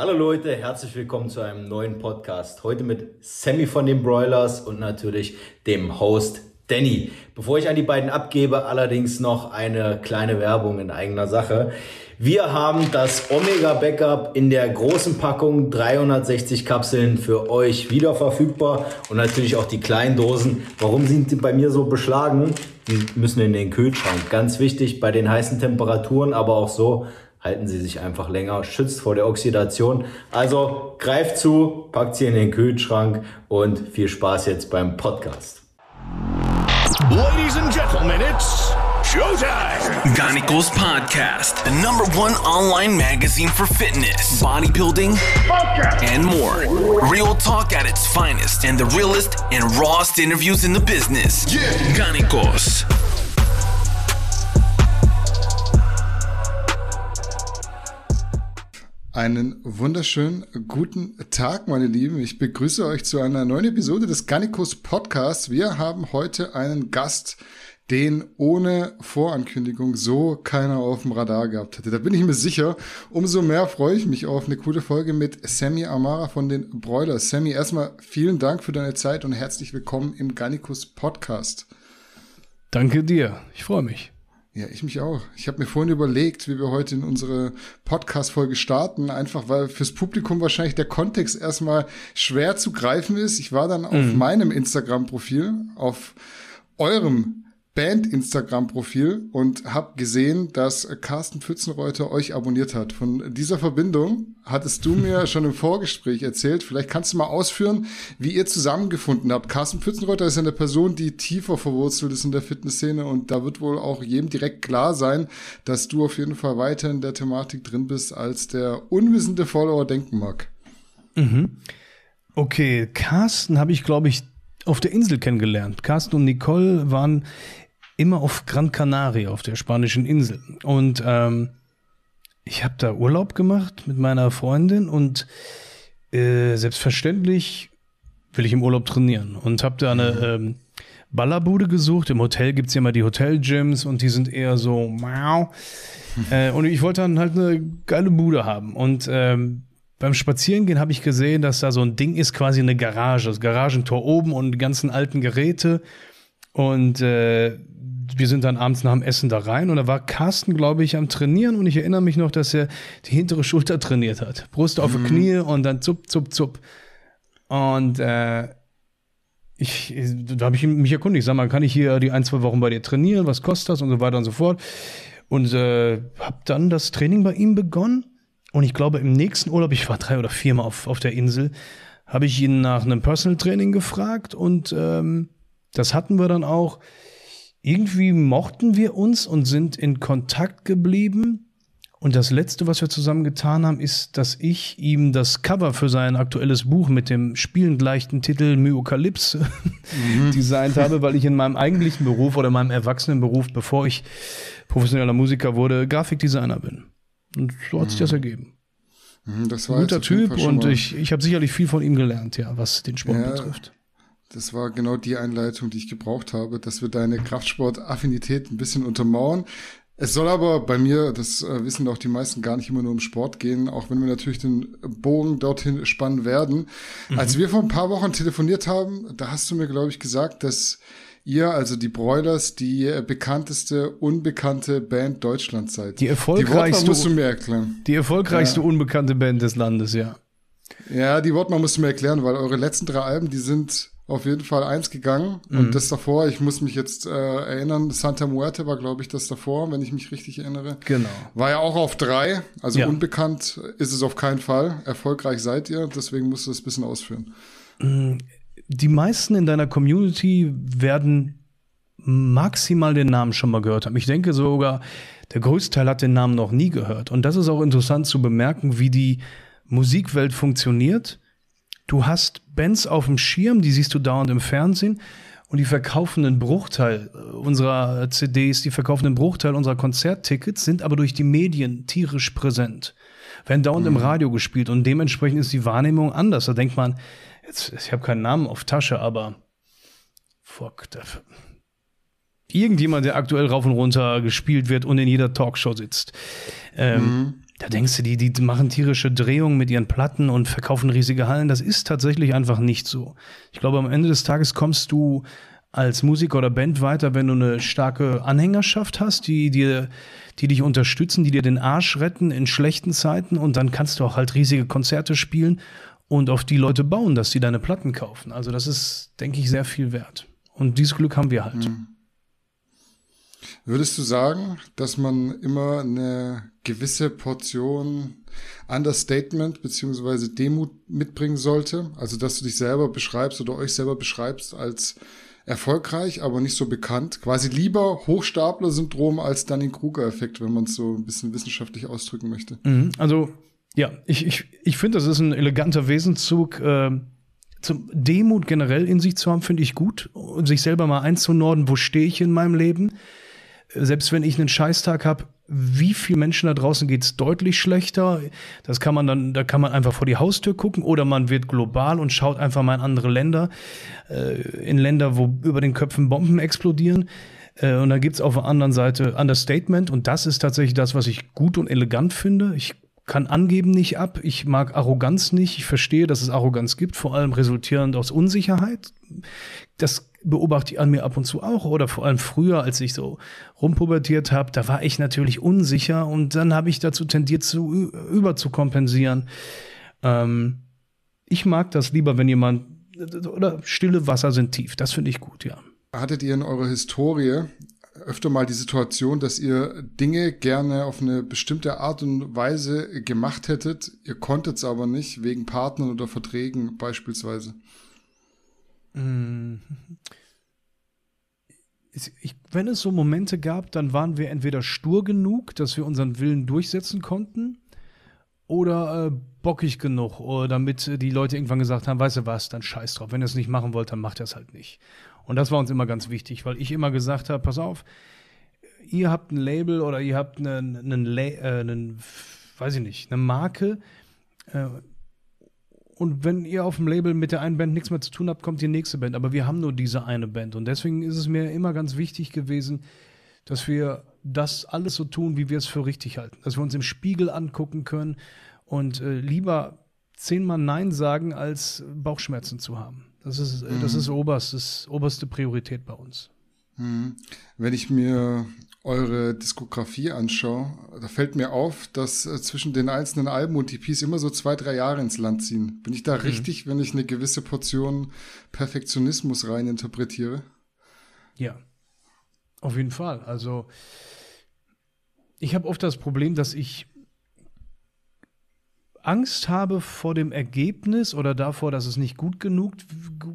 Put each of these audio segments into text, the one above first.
Hallo Leute, herzlich willkommen zu einem neuen Podcast. Heute mit Sammy von den Broilers und natürlich dem Host Danny. Bevor ich an die beiden abgebe, allerdings noch eine kleine Werbung in eigener Sache. Wir haben das Omega Backup in der großen Packung 360 Kapseln für euch wieder verfügbar und natürlich auch die kleinen Dosen. Warum sind die bei mir so beschlagen? Die müssen in den Kühlschrank. Ganz wichtig bei den heißen Temperaturen, aber auch so halten sie sich einfach länger, schützt vor der Oxidation. Also greift zu, packt sie in den Kühlschrank und viel Spaß jetzt beim Podcast. Ladies and gentlemen, it's showtime. Gonicals Podcast, the number one online magazine for fitness, bodybuilding, and more. Real talk at its finest and the realest and rawest interviews in the business. Yeah. Gonicals. Einen wunderschönen guten Tag, meine Lieben. Ich begrüße euch zu einer neuen Episode des Gannikus Podcasts. Wir haben heute einen Gast, den ohne Vorankündigung so keiner auf dem Radar gehabt hätte. Da bin ich mir sicher. Umso mehr freue ich mich auf eine coole Folge mit Sammy Amara von den Broilers. Sammy, erstmal vielen Dank für deine Zeit und herzlich willkommen im Gannikus Podcast. Danke dir. Ich freue mich. Ja, ich mich auch. Ich habe mir vorhin überlegt, wie wir heute in unsere Podcast-Folge starten, einfach weil fürs Publikum wahrscheinlich der Kontext erstmal schwer zu greifen ist. Ich war dann auf Mhm. meinem Instagram-Profil, auf eurem Band-Instagram-Profil und habe gesehen, dass Carsten Pfützenreuter euch abonniert hat. Von dieser Verbindung hattest du mir schon im Vorgespräch erzählt. Vielleicht kannst du mal ausführen, wie ihr zusammengefunden habt. Carsten Pfützenreuter ist eine Person, die tiefer verwurzelt ist in der Fitnessszene und da wird wohl auch jedem direkt klar sein, dass du auf jeden Fall weiter in der Thematik drin bist, als der unwissende Follower denken mag. Okay, Carsten habe ich, glaube ich, auf der Insel kennengelernt. Carsten und Nicole waren immer auf Gran Canaria, auf der spanischen Insel. Und ähm, ich habe da Urlaub gemacht mit meiner Freundin und äh, selbstverständlich will ich im Urlaub trainieren und habe da eine ähm, Ballerbude gesucht. Im Hotel gibt's ja immer die Hotelgyms und die sind eher so mau. äh, und ich wollte dann halt eine geile Bude haben. Und ähm, beim Spazierengehen habe ich gesehen, dass da so ein Ding ist, quasi eine Garage, das Garagentor oben und die ganzen alten Geräte. Und äh, wir sind dann abends nach dem Essen da rein und da war Carsten, glaube ich, am Trainieren und ich erinnere mich noch, dass er die hintere Schulter trainiert hat. Brust auf die Knie und dann zup, zup, zup. Und äh, ich, da habe ich mich erkundigt, sag mal, kann ich hier die ein, zwei Wochen bei dir trainieren? Was kostet das? Und so weiter und so fort. Und äh, habe dann das Training bei ihm begonnen. Und ich glaube, im nächsten Urlaub, ich war drei oder viermal auf, auf der Insel, habe ich ihn nach einem Personal Training gefragt und ähm, das hatten wir dann auch. Irgendwie mochten wir uns und sind in Kontakt geblieben. Und das Letzte, was wir zusammen getan haben, ist, dass ich ihm das Cover für sein aktuelles Buch mit dem spielend leichten Titel Myokalypse designt habe, weil ich in meinem eigentlichen Beruf oder meinem Erwachsenenberuf, bevor ich professioneller Musiker wurde, Grafikdesigner bin. Und so hat sich das ergeben. Mhm, Das war Guter auf jeden Typ und ich, ich habe sicherlich viel von ihm gelernt, ja, was den Sport Ja. betrifft. Das war genau die Einleitung, die ich gebraucht habe, dass wir deine Kraftsport-Affinität ein bisschen untermauern. Es soll aber bei mir, das äh, wissen auch die meisten, gar nicht immer nur um Sport gehen, auch wenn wir natürlich den Bogen dorthin spannen werden. Als wir vor ein paar Wochen telefoniert haben, da hast du mir, glaube ich, gesagt, dass ihr, also die Broilers, die bekannteste, unbekannte Band Deutschlands seid. Die Die erfolgreichste- Wortwahl musst du mir erklären. Die erfolgreichste unbekannte Band des Landes, ja. Ja, die Wortwahl musst du mir erklären, weil eure letzten drei Alben, die sind auf jeden Fall eins gegangen. Mhm. Und das davor, ich muss mich jetzt äh, erinnern, Santa Muerte war, glaube ich, das davor, wenn ich mich richtig erinnere. Genau. War ja auch auf drei, also Ja. unbekannt ist es auf keinen Fall. Erfolgreich seid ihr, deswegen musst du das ein bisschen ausführen. Die meisten in deiner Community werden maximal den Namen schon mal gehört haben. Ich denke sogar, der größte Teil hat den Namen noch nie gehört. Und das ist auch interessant zu bemerken, wie die Musikwelt funktioniert. Du hast Bands auf dem Schirm, die siehst du dauernd im Fernsehen. Und die verkaufen einen Bruchteil unserer CDs, die verkaufen einen Bruchteil unserer Konzerttickets, sind aber durch die Medien tierisch präsent. Werden dauernd im Radio gespielt und dementsprechend ist die Wahrnehmung anders. Da denkt man, jetzt, ich habe keinen Namen auf Tasche, aber fuck, da, irgendjemand, der aktuell rauf und runter gespielt wird und in jeder Talkshow sitzt. Ähm, da denkst du, die, die machen tierische Drehungen mit ihren Platten und verkaufen riesige Hallen. Das ist tatsächlich einfach nicht so. Ich glaube, am Ende des Tages kommst du als Musiker oder Band weiter, wenn du eine starke Anhängerschaft hast, die dir, die dich unterstützen, die dir den Arsch retten in schlechten Zeiten und dann kannst du auch halt riesige Konzerte spielen und auf die Leute bauen, dass sie deine Platten kaufen. Also das ist, denke ich, sehr viel wert. Und dieses Glück haben wir halt. Mhm. Würdest du sagen, dass man immer eine gewisse Portion Understatement beziehungsweise Demut mitbringen sollte? Also, dass du dich selber beschreibst oder euch selber beschreibst als erfolgreich, aber nicht so bekannt. Quasi lieber Hochstapler-Syndrom als Dunning-Kruger-Effekt, wenn man es so ein bisschen wissenschaftlich ausdrücken möchte. Mhm. Also, ja, ich, ich, ich finde, das ist ein eleganter Wesenszug. Äh, zum Demut generell in sich zu haben, finde ich gut. Und sich selber mal einzunorden, wo stehe ich in meinem Leben selbst wenn ich einen Scheißtag habe, wie vielen Menschen da draußen geht es deutlich schlechter. Das kann man dann, da kann man einfach vor die Haustür gucken oder man wird global und schaut einfach mal in andere Länder, äh, in Länder, wo über den Köpfen Bomben explodieren. Äh, und dann gibt's auf der anderen Seite Understatement und das ist tatsächlich das, was ich gut und elegant finde. Ich kann angeben nicht ab. Ich mag Arroganz nicht. Ich verstehe, dass es Arroganz gibt, vor allem resultierend aus Unsicherheit. Das beobachte ich an mir ab und zu auch oder vor allem früher, als ich so rumpubertiert habe, da war ich natürlich unsicher und dann habe ich dazu tendiert, zu überzukompensieren. Ähm, ich mag das lieber, wenn jemand oder stille Wasser sind tief. Das finde ich gut, ja. Hattet ihr in eurer Historie öfter mal die Situation, dass ihr Dinge gerne auf eine bestimmte Art und Weise gemacht hättet, ihr konntet es aber nicht, wegen Partnern oder Verträgen beispielsweise? Ich, wenn es so Momente gab, dann waren wir entweder stur genug, dass wir unseren Willen durchsetzen konnten, oder äh, bockig genug, oder damit die Leute irgendwann gesagt haben, weißt du was, dann scheiß drauf. Wenn ihr es nicht machen wollt, dann macht ihr es halt nicht. Und das war uns immer ganz wichtig, weil ich immer gesagt habe, pass auf, ihr habt ein Label oder ihr habt einen, einen, äh, einen weiß ich nicht, eine Marke, äh, und wenn ihr auf dem Label mit der einen Band nichts mehr zu tun habt, kommt die nächste Band. Aber wir haben nur diese eine Band. Und deswegen ist es mir immer ganz wichtig gewesen, dass wir das alles so tun, wie wir es für richtig halten. Dass wir uns im Spiegel angucken können und äh, lieber zehnmal Nein sagen, als Bauchschmerzen zu haben. Das ist, äh, mhm. das ist oberstes, oberste Priorität bei uns. Mhm. Wenn ich mir eure Diskografie anschaue, da fällt mir auf, dass äh, zwischen den einzelnen Alben und EPs immer so zwei, drei Jahre ins Land ziehen. Bin ich da mhm. richtig, wenn ich eine gewisse Portion Perfektionismus rein interpretiere? Ja, auf jeden Fall. Also ich habe oft das Problem, dass ich Angst habe vor dem Ergebnis oder davor, dass es nicht gut genug,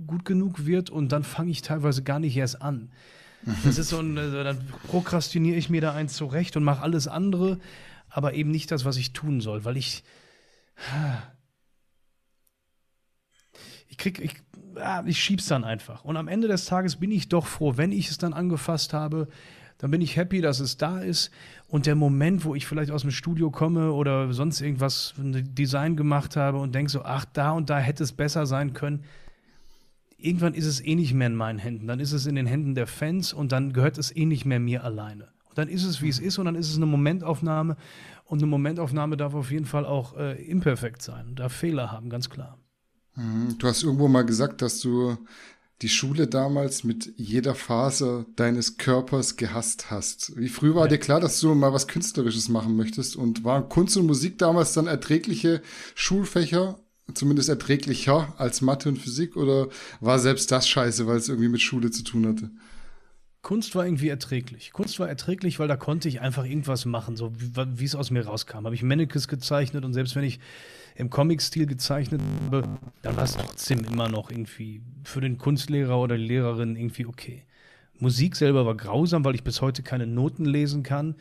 gut genug wird und dann fange ich teilweise gar nicht erst an. Das ist so ein, also dann prokrastiniere ich mir da eins zurecht und mache alles andere, aber eben nicht das, was ich tun soll, weil ich. Ich krieg, ich, ich schieb's dann einfach. Und am Ende des Tages bin ich doch froh, wenn ich es dann angefasst habe, dann bin ich happy, dass es da ist. Und der Moment, wo ich vielleicht aus dem Studio komme oder sonst irgendwas, Design gemacht habe und denke so, ach, da und da hätte es besser sein können, irgendwann ist es eh nicht mehr in meinen Händen. Dann ist es in den Händen der Fans und dann gehört es eh nicht mehr mir alleine. Und dann ist es, wie es ist und dann ist es eine Momentaufnahme. Und eine Momentaufnahme darf auf jeden Fall auch äh, imperfekt sein, darf Fehler haben, ganz klar. Mhm. Du hast irgendwo mal gesagt, dass du die Schule damals mit jeder Faser deines Körpers gehasst hast. Wie früh war ja. dir klar, dass du mal was Künstlerisches machen möchtest? Und waren Kunst und Musik damals dann erträgliche Schulfächer zumindest erträglicher als Mathe und Physik oder war selbst das scheiße, weil es irgendwie mit Schule zu tun hatte? Kunst war irgendwie erträglich. Kunst war erträglich, weil da konnte ich einfach irgendwas machen, so wie, es aus mir rauskam. Habe ich Mannequins gezeichnet und selbst wenn ich im Comic-Stil gezeichnet habe, dann war es trotzdem immer noch irgendwie für den Kunstlehrer oder die Lehrerin irgendwie okay. Musik selber war grausam, weil ich bis heute keine Noten lesen kann.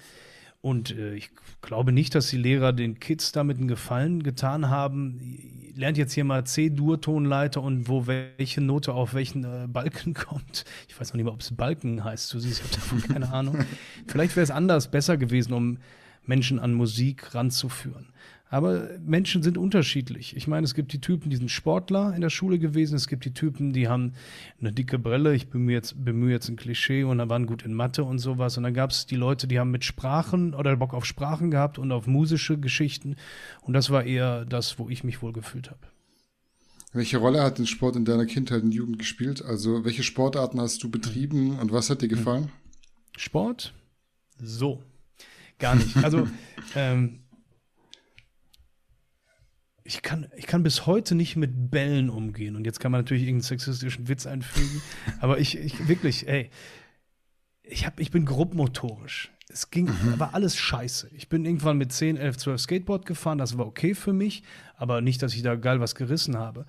Und äh, ich glaube nicht, dass die Lehrer den Kids damit einen Gefallen getan haben. Lernt jetzt hier mal C-Dur-Tonleiter und wo welche Note auf welchen äh, Balken kommt. Ich weiß noch nicht mal, ob es Balken heißt. Du siehst, ich habe davon keine Ahnung. Vielleicht wäre es anders besser gewesen, um Menschen an Musik ranzuführen. Aber Menschen sind unterschiedlich. Ich meine, es gibt die Typen, die sind Sportler in der Schule gewesen. Es gibt die Typen, die haben eine dicke Brille. Ich bemühe jetzt, bemühe jetzt ein Klischee und dann waren gut in Mathe und sowas. Und dann gab es die Leute, die haben mit Sprachen oder Bock auf Sprachen gehabt und auf musische Geschichten. Und das war eher das, wo ich mich wohl gefühlt habe. Welche Rolle hat den Sport in deiner Kindheit und Jugend gespielt? Also, welche Sportarten hast du betrieben und was hat dir gefallen? Sport? So. Gar nicht. Also, ähm, ich kann, ich kann bis heute nicht mit Bällen umgehen. Und jetzt kann man natürlich irgendeinen sexistischen Witz einfügen. aber ich, ich wirklich, ey, ich, hab, ich bin grobmotorisch. Es ging, mhm. war alles scheiße. Ich bin irgendwann mit 10, 11, 12 Skateboard gefahren. Das war okay für mich, aber nicht, dass ich da geil was gerissen habe.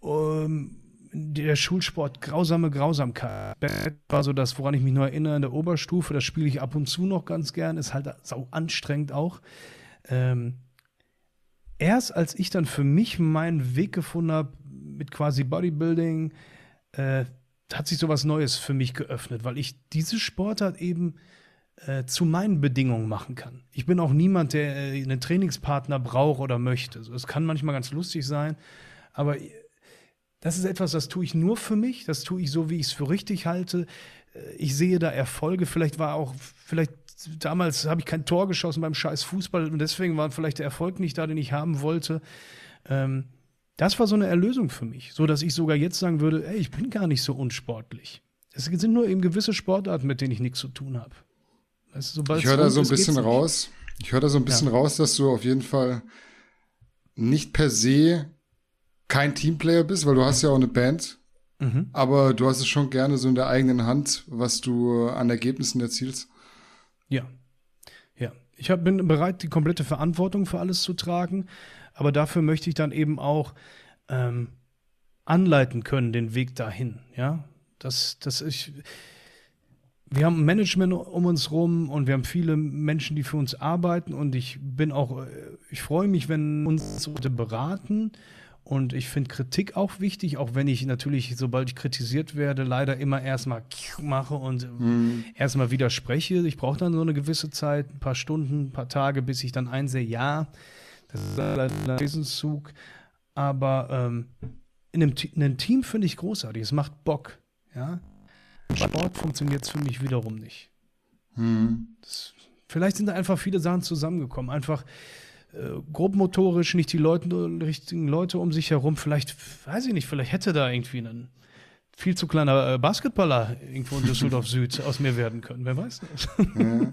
Um, der Schulsport, grausame Grausamkeit. war so das, woran ich mich nur erinnere, in der Oberstufe. Das spiele ich ab und zu noch ganz gern. Ist halt sau anstrengend auch. Ähm, erst als ich dann für mich meinen Weg gefunden habe mit quasi Bodybuilding, äh, hat sich sowas Neues für mich geöffnet, weil ich diese Sportart eben äh, zu meinen Bedingungen machen kann. Ich bin auch niemand, der äh, einen Trainingspartner braucht oder möchte. Es also, kann manchmal ganz lustig sein, aber das ist etwas, das tue ich nur für mich, das tue ich so, wie ich es für richtig halte. Äh, ich sehe da Erfolge, vielleicht war auch, vielleicht damals habe ich kein Tor geschossen beim scheiß Fußball und deswegen war vielleicht der Erfolg nicht da, den ich haben wollte. Ähm, das war so eine Erlösung für mich, so dass ich sogar jetzt sagen würde, ey, ich bin gar nicht so unsportlich. Es sind nur eben gewisse Sportarten, mit denen ich nichts zu tun habe. Weißt du, ich höre da so ein bisschen raus. Ich höre da so ein bisschen ja. raus, dass du auf jeden Fall nicht per se kein Teamplayer bist, weil du hast ja auch eine Band. Mhm. Aber du hast es schon gerne so in der eigenen Hand, was du an Ergebnissen erzielst. Ja. Ja. Ich hab, bin bereit, die komplette Verantwortung für alles zu tragen. Aber dafür möchte ich dann eben auch ähm, anleiten können, den Weg dahin. Ja. Das, das ich, wir haben Management um uns rum und wir haben viele Menschen, die für uns arbeiten und ich bin auch, ich freue mich, wenn uns Leute beraten und ich finde Kritik auch wichtig, auch wenn ich natürlich, sobald ich kritisiert werde, leider immer erstmal mache und mhm. erstmal widerspreche. Ich brauche dann so eine gewisse Zeit, ein paar Stunden, ein paar Tage, bis ich dann einsehe, ja, das ist ein Wesenszug. Aber ähm, in, einem, in einem Team finde ich großartig. Es macht Bock. Ja? Sport funktioniert für mich wiederum nicht. Mhm. Das, vielleicht sind da einfach viele Sachen zusammengekommen. Einfach äh, grobmotorisch nicht die Leute, richtigen Leute um sich herum. Vielleicht, weiß ich nicht, vielleicht hätte da irgendwie ein viel zu kleiner äh, Basketballer irgendwo in Düsseldorf Süd aus mir werden können. Wer weiß das? Ja.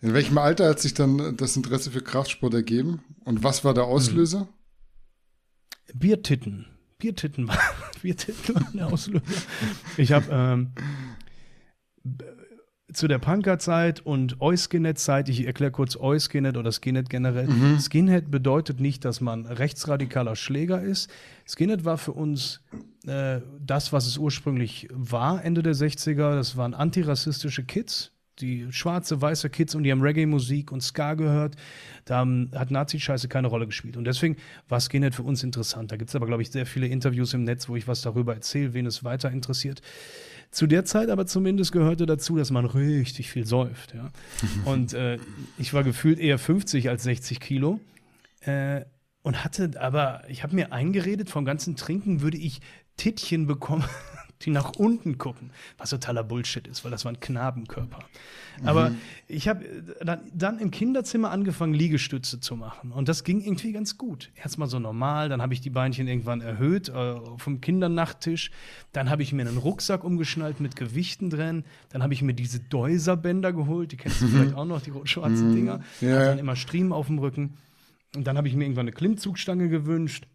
In welchem Alter hat sich dann das Interesse für Kraftsport ergeben? Und was war der Auslöser? Biertitten. Biertitten war, Biertitten war der Auslöser. Ich habe ähm, zu der Punker-Zeit und Euskinhead-Zeit, ich erkläre kurz Euskinhead oder Skinhead generell. Mhm. Skinhead bedeutet nicht, dass man rechtsradikaler Schläger ist. Skinhead war für uns äh, das, was es ursprünglich war, Ende der 60er. Das waren antirassistische Kids, die schwarze, weiße Kids und die haben Reggae-Musik und Ska gehört. Da haben, hat Nazi-Scheiße keine Rolle gespielt. Und deswegen war Skinhead für uns interessant. Da gibt es aber, glaube ich, sehr viele Interviews im Netz, wo ich was darüber erzähle, wen es weiter interessiert. Zu der Zeit aber zumindest gehörte dazu, dass man richtig viel säuft. Ja? Und äh, ich war gefühlt eher 50 als 60 Kilo. Äh, und hatte aber, ich habe mir eingeredet, vom ganzen Trinken würde ich Tittchen bekommen, die nach unten gucken, was totaler Bullshit ist, weil das war ein Knabenkörper. Mhm. Aber ich habe dann, dann, im Kinderzimmer angefangen, Liegestütze zu machen. Und das ging irgendwie ganz gut. Erstmal so normal, dann habe ich die Beinchen irgendwann erhöht äh, vom Kindernachttisch. Dann habe ich mir einen Rucksack umgeschnallt mit Gewichten drin. Dann habe ich mir diese Deuser-Bänder geholt, die kennst du mhm. vielleicht auch noch, die rot-schwarzen mhm. Dinger. Ja. Hat dann immer Striemen auf dem Rücken. Und dann habe ich mir irgendwann eine Klimmzugstange gewünscht.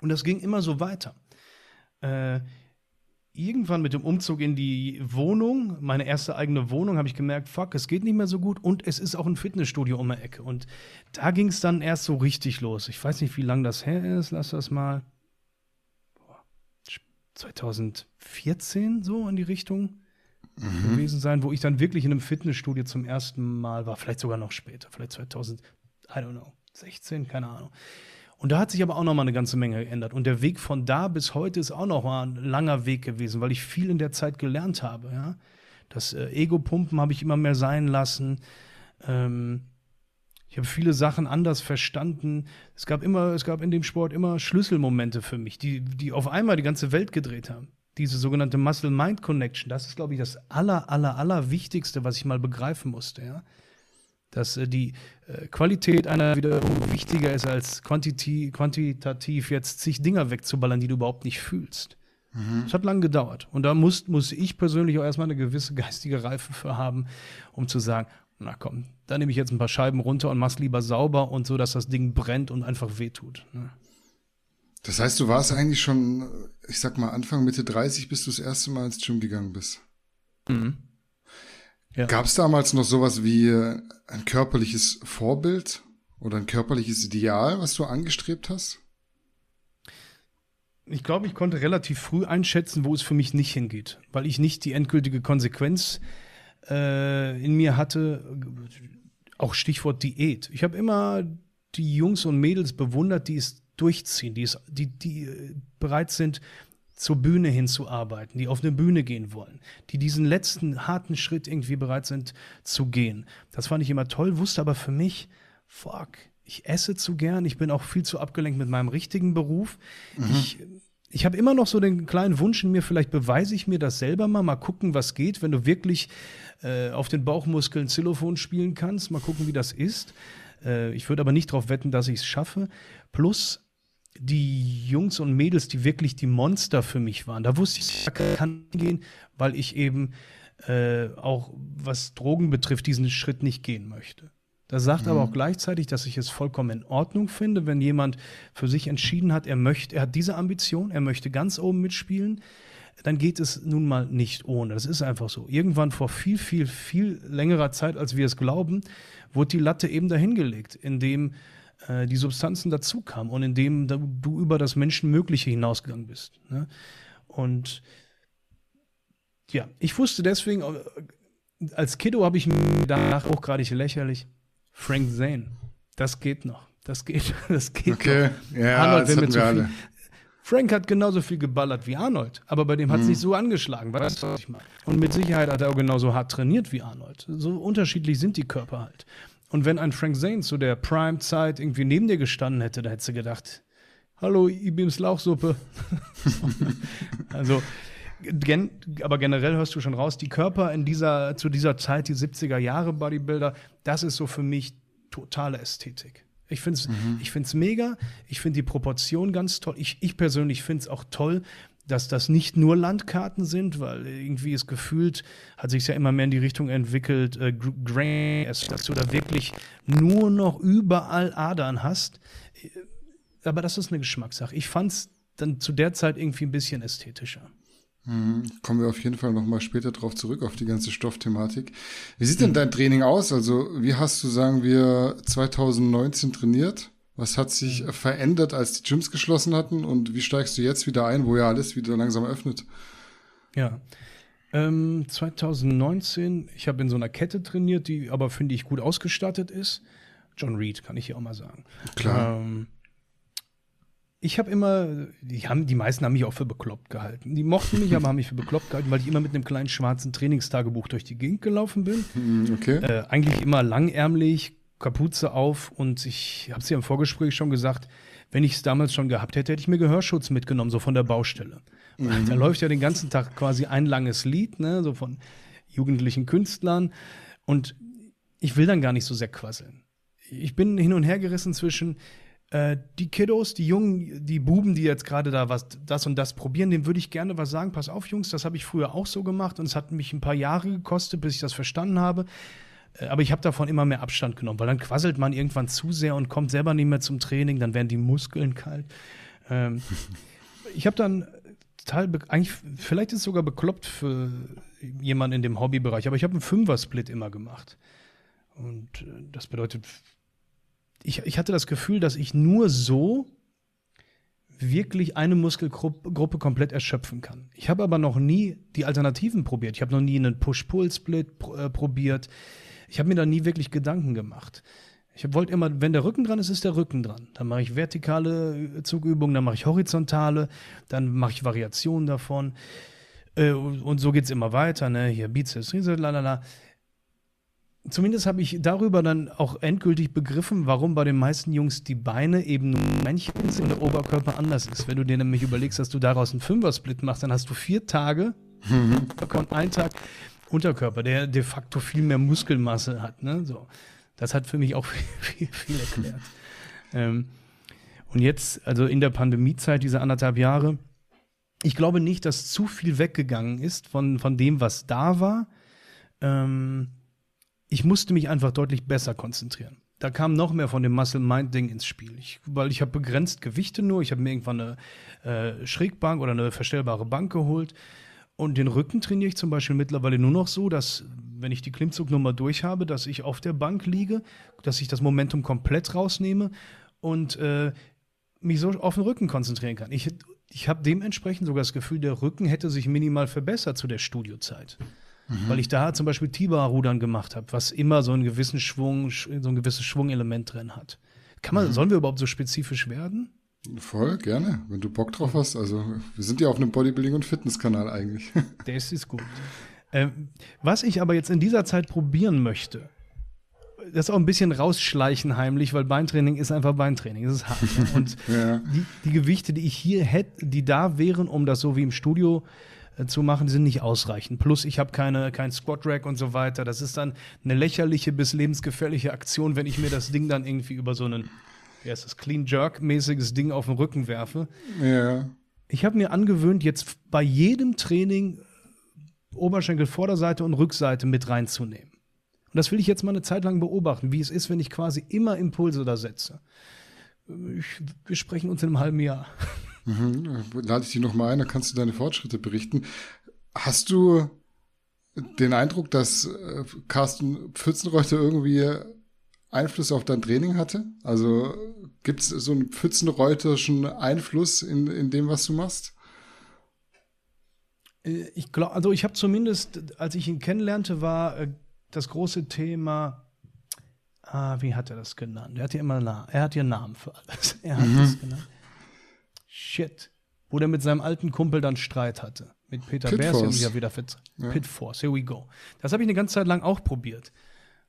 Und das ging immer so weiter. Äh, irgendwann mit dem Umzug in die Wohnung, meine erste eigene Wohnung, habe ich gemerkt, fuck, es geht nicht mehr so gut und es ist auch ein Fitnessstudio um die Ecke. Und da ging es dann erst so richtig los. Ich weiß nicht, wie lange das her ist, lass das mal 2014 so in die Richtung mhm. gewesen sein, wo ich dann wirklich in einem Fitnessstudio zum ersten Mal war, vielleicht sogar noch später, vielleicht 2000, I don't know, 16, keine Ahnung. Und da hat sich aber auch noch mal eine ganze Menge geändert. Und der Weg von da bis heute ist auch noch mal ein langer Weg gewesen, weil ich viel in der Zeit gelernt habe. Ja? Das äh, Ego-Pumpen habe ich immer mehr sein lassen. Ähm, Ich habe viele Sachen anders verstanden. Es gab immer, es gab in dem Sport immer Schlüsselmomente für mich, die, die auf einmal die ganze Welt gedreht haben. Diese sogenannte Muscle-Mind-Connection, das ist, glaube ich, das aller, aller, aller Wichtigste, was ich mal begreifen musste, ja. Dass äh, die äh, Qualität einer wiederum wichtiger ist als quantiti quantitativ jetzt zig Dinger wegzuballern, die du überhaupt nicht fühlst. Mhm. Das hat lange gedauert. Und da muss, muss ich persönlich auch erstmal eine gewisse geistige Reife für haben, um zu sagen, na komm, da nehme ich jetzt ein paar Scheiben runter und mach's lieber sauber und so, dass das Ding brennt und einfach wehtut. Ne? Das heißt, du warst eigentlich schon, ich sag mal, Anfang, Mitte 30, bis du das erste Mal ins Gym gegangen bist. Mhm. Ja. Gab es damals noch sowas wie ein körperliches Vorbild oder ein körperliches Ideal, was du angestrebt hast? Ich glaube, ich konnte relativ früh einschätzen, wo es für mich nicht hingeht, weil ich nicht die endgültige Konsequenz äh, in mir hatte. Auch Stichwort Diät. Ich habe immer die Jungs und Mädels bewundert, die es durchziehen, die, es, die, die äh, bereit sind, zur Bühne hinzuarbeiten, die auf eine Bühne gehen wollen, die diesen letzten harten Schritt irgendwie bereit sind zu gehen. Das fand ich immer toll, wusste aber für mich, fuck, ich esse zu gern, ich bin auch viel zu abgelenkt mit meinem richtigen Beruf. Mhm. Ich, ich habe immer noch so den kleinen Wunsch in mir, vielleicht beweise ich mir das selber mal, mal gucken, was geht, wenn du wirklich äh, auf den Bauchmuskeln Xylophon spielen kannst, mal gucken, wie das ist. Äh, ich würde aber nicht darauf wetten, dass ich es schaffe. Plus, die Jungs und Mädels, die wirklich die Monster für mich waren. Da wusste ich, ich kann gehen, weil ich eben äh, auch was Drogen betrifft, diesen Schritt nicht gehen möchte. Das sagt mhm. aber auch gleichzeitig, dass ich es vollkommen in Ordnung finde, wenn jemand für sich entschieden hat, er möchte, er hat diese Ambition, er möchte ganz oben mitspielen, dann geht es nun mal nicht ohne. Das ist einfach so. Irgendwann vor viel, viel, viel längerer Zeit, als wir es glauben, wurde die Latte eben dahingelegt, indem äh, die Substanzen dazu kamen und indem du über das Menschenmögliche hinausgegangen bist. Ne? Und ja, ich wusste deswegen, äh, als Kiddo habe ich mir auch gerade lächerlich, Frank Zane, das geht noch. Das geht, das geht okay. noch. Ja, Arnold, das wenn wir viel, Frank hat genauso viel geballert wie Arnold, aber bei dem hat es mhm. nicht so angeschlagen, weißt du, was ich meine? Und mit Sicherheit hat er auch genauso hart trainiert wie Arnold. So unterschiedlich sind die Körper halt. Und wenn ein Frank Zane zu der Prime-Zeit irgendwie neben dir gestanden hätte, da hättest du gedacht, hallo, Ibims Lauchsuppe. also, gen aber generell hörst du schon raus, die Körper in dieser, zu dieser Zeit, die 70er Jahre Bodybuilder, das ist so für mich totale Ästhetik. Ich finde es mhm. Ich find's mega, ich finde die Proportion ganz toll. Ich, ich persönlich finde es auch toll, dass das nicht nur Landkarten sind, weil irgendwie ist gefühlt, hat sich ja immer mehr in die Richtung entwickelt, äh, dass du da wirklich nur noch überall Adern hast. Äh, aber das ist eine Geschmackssache. Ich fand es dann zu der Zeit irgendwie ein bisschen ästhetischer. Mhm. Kommen wir auf jeden Fall nochmal später drauf zurück, auf die ganze Stoffthematik. Wie sieht denn dein Training aus? Also, wie hast du, sagen wir, 2019 trainiert? Was hat sich mhm. verändert, als die Gyms geschlossen hatten und wie steigst du jetzt wieder ein, wo ja alles wieder langsam öffnet? Ja. Ähm, 2019, ich habe in so einer Kette trainiert, die aber, finde ich, gut ausgestattet ist. John Reed, kann ich hier auch mal sagen. Klar. Ähm, ich habe immer, die, haben, die meisten haben mich auch für bekloppt gehalten. Die mochten mich, aber haben mich für bekloppt gehalten, weil ich immer mit einem kleinen schwarzen Trainingstagebuch durch die Gegend gelaufen bin. Hm, okay. Äh, eigentlich immer langärmlich, Kapuze auf und ich habe es ja im Vorgespräch schon gesagt, wenn ich es damals schon gehabt hätte, hätte ich mir Gehörschutz mitgenommen, so von der Baustelle. Mhm. Da läuft ja den ganzen Tag quasi ein langes Lied, ne, so von jugendlichen Künstlern und ich will dann gar nicht so sehr quasseln. Ich bin hin und her gerissen zwischen äh, die Kiddos, die Jungen, die Buben, die jetzt gerade da was, das und das probieren, denen würde ich gerne was sagen. Pass auf, Jungs, das habe ich früher auch so gemacht und es hat mich ein paar Jahre gekostet, bis ich das verstanden habe. Äh, aber ich habe davon immer mehr Abstand genommen, weil dann quasselt man irgendwann zu sehr und kommt selber nicht mehr zum Training, dann werden die Muskeln kalt. Ähm, ich habe dann total, eigentlich, vielleicht ist es sogar bekloppt für jemanden in dem Hobbybereich, aber ich habe einen Fünfer-Split immer gemacht. Und äh, das bedeutet, ich, ich hatte das Gefühl, dass ich nur so wirklich eine Muskelgruppe komplett erschöpfen kann. Ich habe aber noch nie die Alternativen probiert. Ich habe noch nie einen Push-Pull-Split äh, probiert. Ich habe mir da nie wirklich Gedanken gemacht. Ich wollte immer, wenn der Rücken dran ist, ist der Rücken dran. Dann mache ich vertikale äh, Zugübungen, dann mache ich horizontale, dann mache ich Variationen davon. Äh, und so geht es immer weiter. Ne? Hier Bizeps, lalala. zumindest habe ich darüber dann auch endgültig begriffen, warum bei den meisten Jungs die Beine eben nur Männchen sind und der Oberkörper anders ist. Wenn du dir nämlich überlegst, dass du daraus einen Fünfer-Split machst, dann hast du vier Tage mhm. und einen Tag Unterkörper, der de facto viel mehr Muskelmasse hat. Ne? So. Das hat für mich auch viel, viel, erklärt. ähm, und jetzt, also in der Pandemiezeit, diese anderthalb Jahre, ich glaube nicht, dass zu viel weggegangen ist von, von dem, was da war. Ähm, ich musste mich einfach deutlich besser konzentrieren. Da kam noch mehr von dem Muscle-Mind-Ding ins Spiel. Ich, weil ich habe begrenzt Gewichte nur. Ich habe mir irgendwann eine äh, Schrägbank oder eine verstellbare Bank geholt. Und den Rücken trainiere ich zum Beispiel mittlerweile nur noch so, dass, wenn ich die Klimmzugnummer durch habe, dass ich auf der Bank liege, dass ich das Momentum komplett rausnehme und äh, mich so auf den Rücken konzentrieren kann. Ich, ich habe dementsprechend sogar das Gefühl, der Rücken hätte sich minimal verbessert zu der Studiozeit. Mhm. Weil ich da zum Beispiel Tiba-Rudern gemacht habe, was immer so einen gewissen Schwung, so ein gewisses Schwungelement drin hat. Kann man, mhm. sollen wir überhaupt so spezifisch werden? Voll, gerne, wenn du Bock drauf hast. Also, wir sind ja auf einem Bodybuilding- und Fitnesskanal eigentlich. Das ist gut. Ähm, was ich aber jetzt in dieser Zeit probieren möchte, das auch ein bisschen rausschleichen heimlich, weil Beintraining ist einfach Beintraining. Das ist hart. Ne? Und ja. die, die, Gewichte, die ich hier hätte, die da wären, um das so wie im Studio äh, zu machen, sind nicht ausreichend. Plus ich habe keine kein Squat Rack und so weiter. Das ist dann eine lächerliche bis lebensgefährliche Aktion, wenn ich mir das Ding dann irgendwie über so einen wie heißt das Clean Jerk mäßiges Ding auf den Rücken werfe. Ja. Ich habe mir angewöhnt, jetzt bei jedem Training Oberschenkel Vorderseite und Rückseite mit reinzunehmen. Und das will ich jetzt mal eine Zeit lang beobachten, wie es ist, wenn ich quasi immer Impulse da setze. Ich, wir sprechen uns in einem halben Jahr. Mhm, lade ich dich nochmal ein, dann kannst du deine Fortschritte berichten. Hast du den Eindruck, dass äh, Carsten Pfützenreuter irgendwie Einfluss auf dein Training hatte? Also gibt es so einen pfützenreuterischen Einfluss in, in dem, was du machst? Äh, ich glaube, also ich habe zumindest, als ich ihn kennenlernte, war äh, das große Thema, ah, wie hat er das genannt? Er hat ja immer Namen, er hat ja Namen für alles. Er hat mhm. das genannt. Shit. Wo der mit seinem alten Kumpel dann Streit hatte. Mit Peter Pit Beers, ja wieder fit. Ja. Pit Force, here we go. Das habe ich eine ganze Zeit lang auch probiert.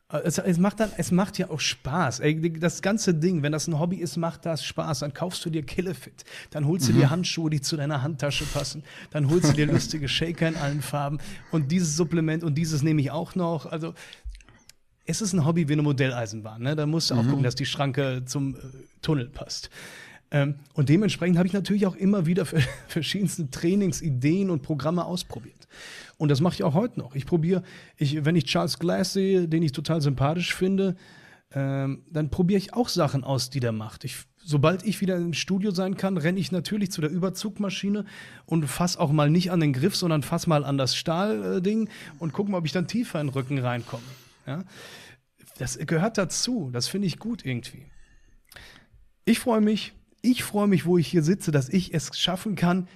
Es, es, macht dann, es macht ja auch Spaß. Ey, das ganze Ding, wenn das ein Hobby ist, macht das Spaß. Dann kaufst du dir Killefit. Dann holst du mhm. dir Handschuhe, die zu deiner Handtasche passen. Dann holst du dir lustige Shaker in allen Farben. Und dieses Supplement und dieses nehme ich auch noch. Also, es ist ein Hobby wie eine Modelleisenbahn. Ne? Da musst du auch mhm. gucken, dass die Schranke zum äh, Tunnel passt. Ähm, und dementsprechend habe ich natürlich auch immer wieder verschiedenste Trainingsideen und Programme ausprobiert. Und das mache ich auch heute noch. Ich probiere, ich, wenn ich Charles Glass sehe, den ich total sympathisch finde, ähm, dann probiere ich auch Sachen aus, die der macht. Ich, sobald ich wieder im Studio sein kann, renne ich natürlich zu der Überzugmaschine und fass auch mal nicht an den Griff, sondern fass mal an das Stahlding und gucke mal, ob ich dann tiefer in den Rücken reinkomme. Ja? Das gehört dazu. Das finde ich gut irgendwie. Ich freue mich. Ich freue mich, wo ich hier sitze, dass ich es schaffen kann,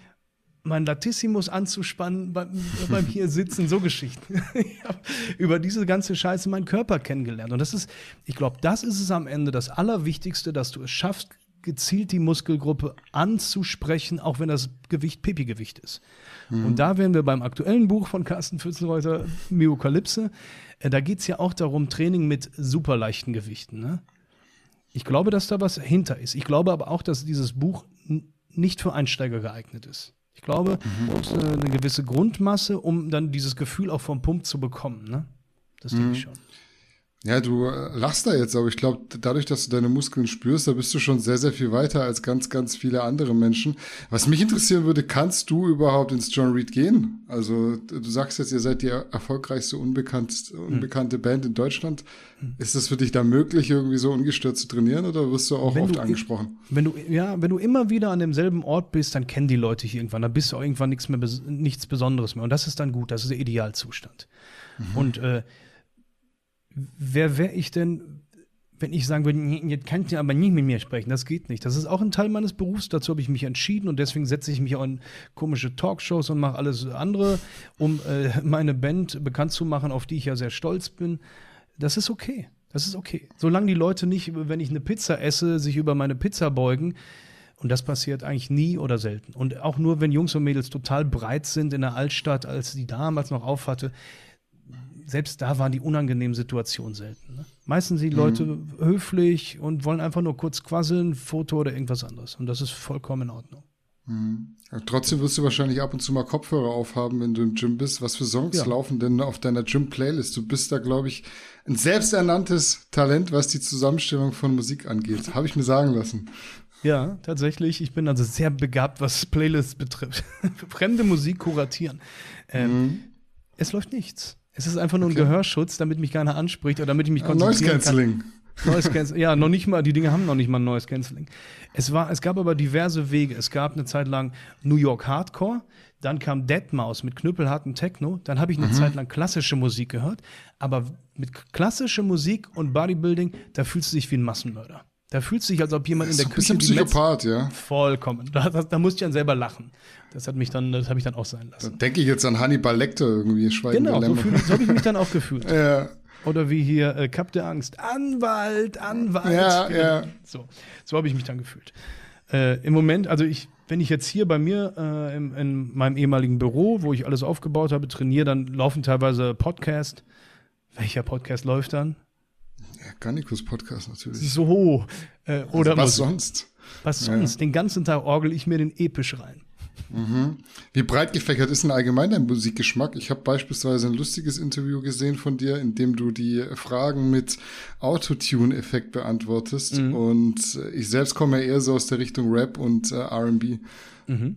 mein Latissimus anzuspannen beim, beim hier sitzen, so Geschichten. ich habe über diese ganze Scheiße meinen Körper kennengelernt. Und das ist, ich glaube, das ist es am Ende das Allerwichtigste, dass du es schaffst, gezielt die Muskelgruppe anzusprechen, auch wenn das Gewicht Pipi-Gewicht ist. Mhm. Und da wären wir beim aktuellen Buch von Carsten Pfützenreuter, Myokalypse. Äh, da geht es ja auch darum, Training mit super leichten Gewichten. Ne? Ich glaube, dass da was hinter ist. Ich glaube aber auch, dass dieses Buch nicht für Einsteiger geeignet ist. Ich glaube, mhm. du brauchst eine, gewisse Grundmasse, um dann dieses Gefühl auch vom Pump zu bekommen. Ne? Das denke mhm. ich schon. Ja, du lachst da jetzt, aber ich glaube, dadurch, dass du deine Muskeln spürst, da bist du schon sehr, sehr viel weiter als ganz, ganz viele andere Menschen. Was mich interessieren würde, kannst du überhaupt ins John Reed gehen? Also, du sagst jetzt, ihr seid die erfolgreichste unbekannt, unbekannte hm. Band in Deutschland. Hm. Ist es für dich da möglich, irgendwie so ungestört zu trainieren oder wirst du auch wenn oft du, angesprochen? Wenn du, ja, wenn du immer wieder an demselben Ort bist, dann kennen die Leute dich irgendwann. Da bist du irgendwann nichts mehr, nichts Besonderes mehr. Und das ist dann gut. Das ist der Idealzustand. Mhm. Und, äh, wer wäre ich denn, wenn ich sagen würde, jetzt kannst du aber nicht mit mir sprechen, das geht nicht. Das ist auch ein Teil meines Berufs, dazu habe ich mich entschieden und deswegen setze ich mich auch in komische Talkshows und mache alles andere, um äh, meine Band bekannt zu machen, auf die ich ja sehr stolz bin. Das ist okay. Das ist okay. Solange die Leute nicht, wenn ich eine Pizza esse, sich über meine Pizza beugen, und das passiert eigentlich nie oder selten. Und auch nur, wenn Jungs und Mädels total breit sind in der Altstadt, als die damals noch aufhatte, selbst da waren die unangenehmen Situationen selten. Ne? Meistens sind die Leute mhm. höflich und wollen einfach nur kurz quasseln, Foto oder irgendwas anderes. Und das ist vollkommen in Ordnung. Mhm. Trotzdem wirst du wahrscheinlich ab und zu mal Kopfhörer aufhaben, wenn du im Gym bist. Was für Songs ja. laufen denn auf deiner Gym-Playlist? Du bist da, glaube ich, ein selbsternanntes Talent, was die Zusammenstellung von Musik angeht. Habe ich mir sagen lassen. Ja, tatsächlich. Ich bin also sehr begabt, was Playlists betrifft. Fremde Musik kuratieren. Ähm, mhm. Es läuft nichts. Es ist einfach nur okay. ein Gehörschutz, damit mich keiner anspricht oder damit ich mich konzentrieren Noise Cancelling. Noise Cancelling. Ja, noch nicht mal, die Dinge haben noch nicht mal ein Noise Cancelling. Es war, es gab aber diverse Wege. Es gab eine Zeit lang New York Hardcore, dann kam Deadmau5 mit knüppelharten Techno, dann habe ich eine mhm. Zeit lang klassische Musik gehört, aber mit klassischer Musik und Bodybuilding, da fühlst du dich wie ein Massenmörder. Da fühlt sich, als ob jemand in der Küche. Ein bisschen Psychopath, ja. Vollkommen. Da, da, da musste ich dann selber lachen. Das hat mich dann, das habe ich dann auch sein lassen. Da denke ich jetzt an Hannibal Lecter irgendwie, Schweigen Genau, so, fühl, so habe ich mich dann auch gefühlt. ja. Oder wie hier äh, Kap der Angst. Anwalt, Anwalt. Ja, ja. So, so habe ich mich dann gefühlt. Äh, Im Moment, also ich, wenn ich jetzt hier bei mir äh, im, in meinem ehemaligen Büro, wo ich alles aufgebaut habe, trainiere, dann laufen teilweise Podcasts. Welcher Podcast läuft dann? Ja, Garnikus Podcast natürlich. So. Äh, oder also was sonst? Was sonst? Ja. Den ganzen Tag orgel ich mir den episch rein. Mhm. Wie breit gefächert ist denn allgemein dein Musikgeschmack? Ich habe beispielsweise ein lustiges Interview gesehen von dir, in dem du die Fragen mit Autotune-Effekt beantwortest. Mhm. Und ich selbst komme ja eher so aus der Richtung Rap und äh, RB. Mhm.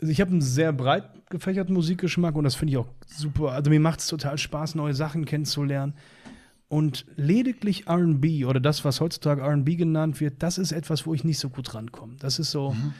Also ich habe einen sehr breit gefächerten Musikgeschmack und das finde ich auch super. Also mir macht es total Spaß, neue Sachen kennenzulernen. Und lediglich RB oder das, was heutzutage RB genannt wird, das ist etwas, wo ich nicht so gut rankomme. Das ist so, mhm.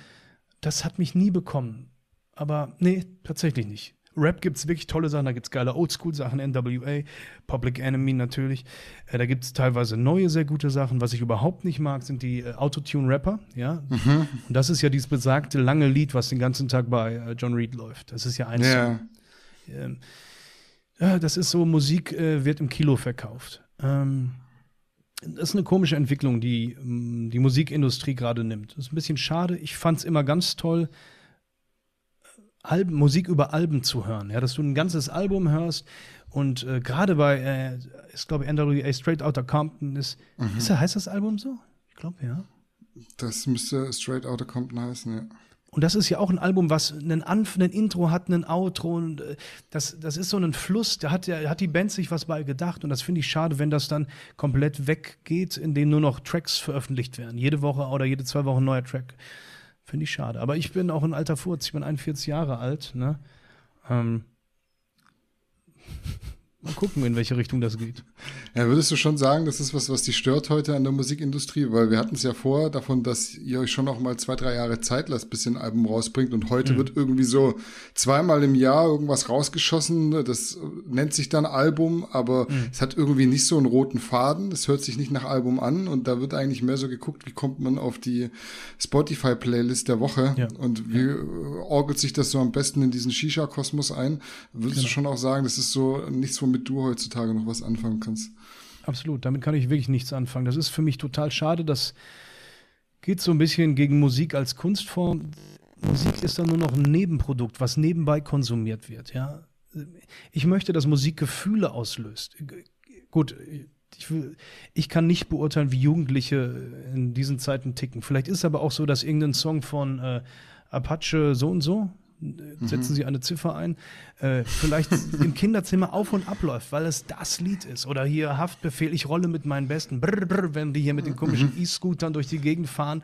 Das hat mich nie bekommen. Aber nee, tatsächlich nicht. Rap gibt es wirklich tolle Sachen, da gibt es geile Oldschool-Sachen, NWA, Public Enemy natürlich. Äh, da gibt es teilweise neue, sehr gute Sachen. Was ich überhaupt nicht mag, sind die äh, Autotune-Rapper, ja. Mhm. Und das ist ja dieses besagte lange Lied, was den ganzen Tag bei äh, John Reed läuft. Das ist ja eins. Ja. Ähm, ja, das ist so, Musik äh, wird im Kilo verkauft. Ähm, das ist eine komische Entwicklung, die mm, die Musikindustrie gerade nimmt. Das ist ein bisschen schade. Ich fand es immer ganz toll, Alben, Musik über Alben zu hören. Ja, dass du ein ganzes Album hörst und äh, gerade bei, äh, ist glaube ich NWA Straight Outta Compton ist, mhm. ist, heißt das Album so? Ich glaube ja. Das müsste Straight Outta Compton heißen, ja. Und das ist ja auch ein Album, was einen, Anf einen Intro hat, einen Outro. Und äh, das, das ist so ein Fluss, da hat, hat die Band sich was bei gedacht. Und das finde ich schade, wenn das dann komplett weggeht, indem nur noch Tracks veröffentlicht werden. Jede Woche oder jede zwei Wochen ein neuer Track. Finde ich schade. Aber ich bin auch ein alter Furz. Ich bin 41 Jahre alt. Ne? Ähm, Mal gucken, in welche Richtung das geht. Ja, würdest du schon sagen, das ist was, was dich stört heute an der Musikindustrie? Weil wir hatten es ja vor davon, dass ihr euch schon noch mal zwei, drei Jahre Zeit lasst, bis ihr ein Album rausbringt. Und heute mhm. wird irgendwie so zweimal im Jahr irgendwas rausgeschossen. Das nennt sich dann Album, aber mhm. es hat irgendwie nicht so einen roten Faden. Es hört sich nicht nach Album an. Und da wird eigentlich mehr so geguckt, wie kommt man auf die Spotify-Playlist der Woche? Ja. Und wie ja. orgelt sich das so am besten in diesen Shisha-Kosmos ein? Würdest genau. du schon auch sagen, das ist so nichts, womit womit du heutzutage noch was anfangen kannst. Absolut, damit kann ich wirklich nichts anfangen. Das ist für mich total schade. Das geht so ein bisschen gegen Musik als Kunstform. Musik ist dann nur noch ein Nebenprodukt, was nebenbei konsumiert wird. Ja? Ich möchte, dass Musik Gefühle auslöst. Gut, ich, will, ich kann nicht beurteilen, wie Jugendliche in diesen Zeiten ticken. Vielleicht ist aber auch so, dass irgendein Song von äh, Apache so und so, setzen Sie eine Ziffer ein, äh, vielleicht im Kinderzimmer auf und abläuft, weil es das Lied ist. Oder hier Haftbefehl, ich rolle mit meinen Besten, brr, brr, wenn die hier mit den komischen mhm. E-Scootern durch die Gegend fahren.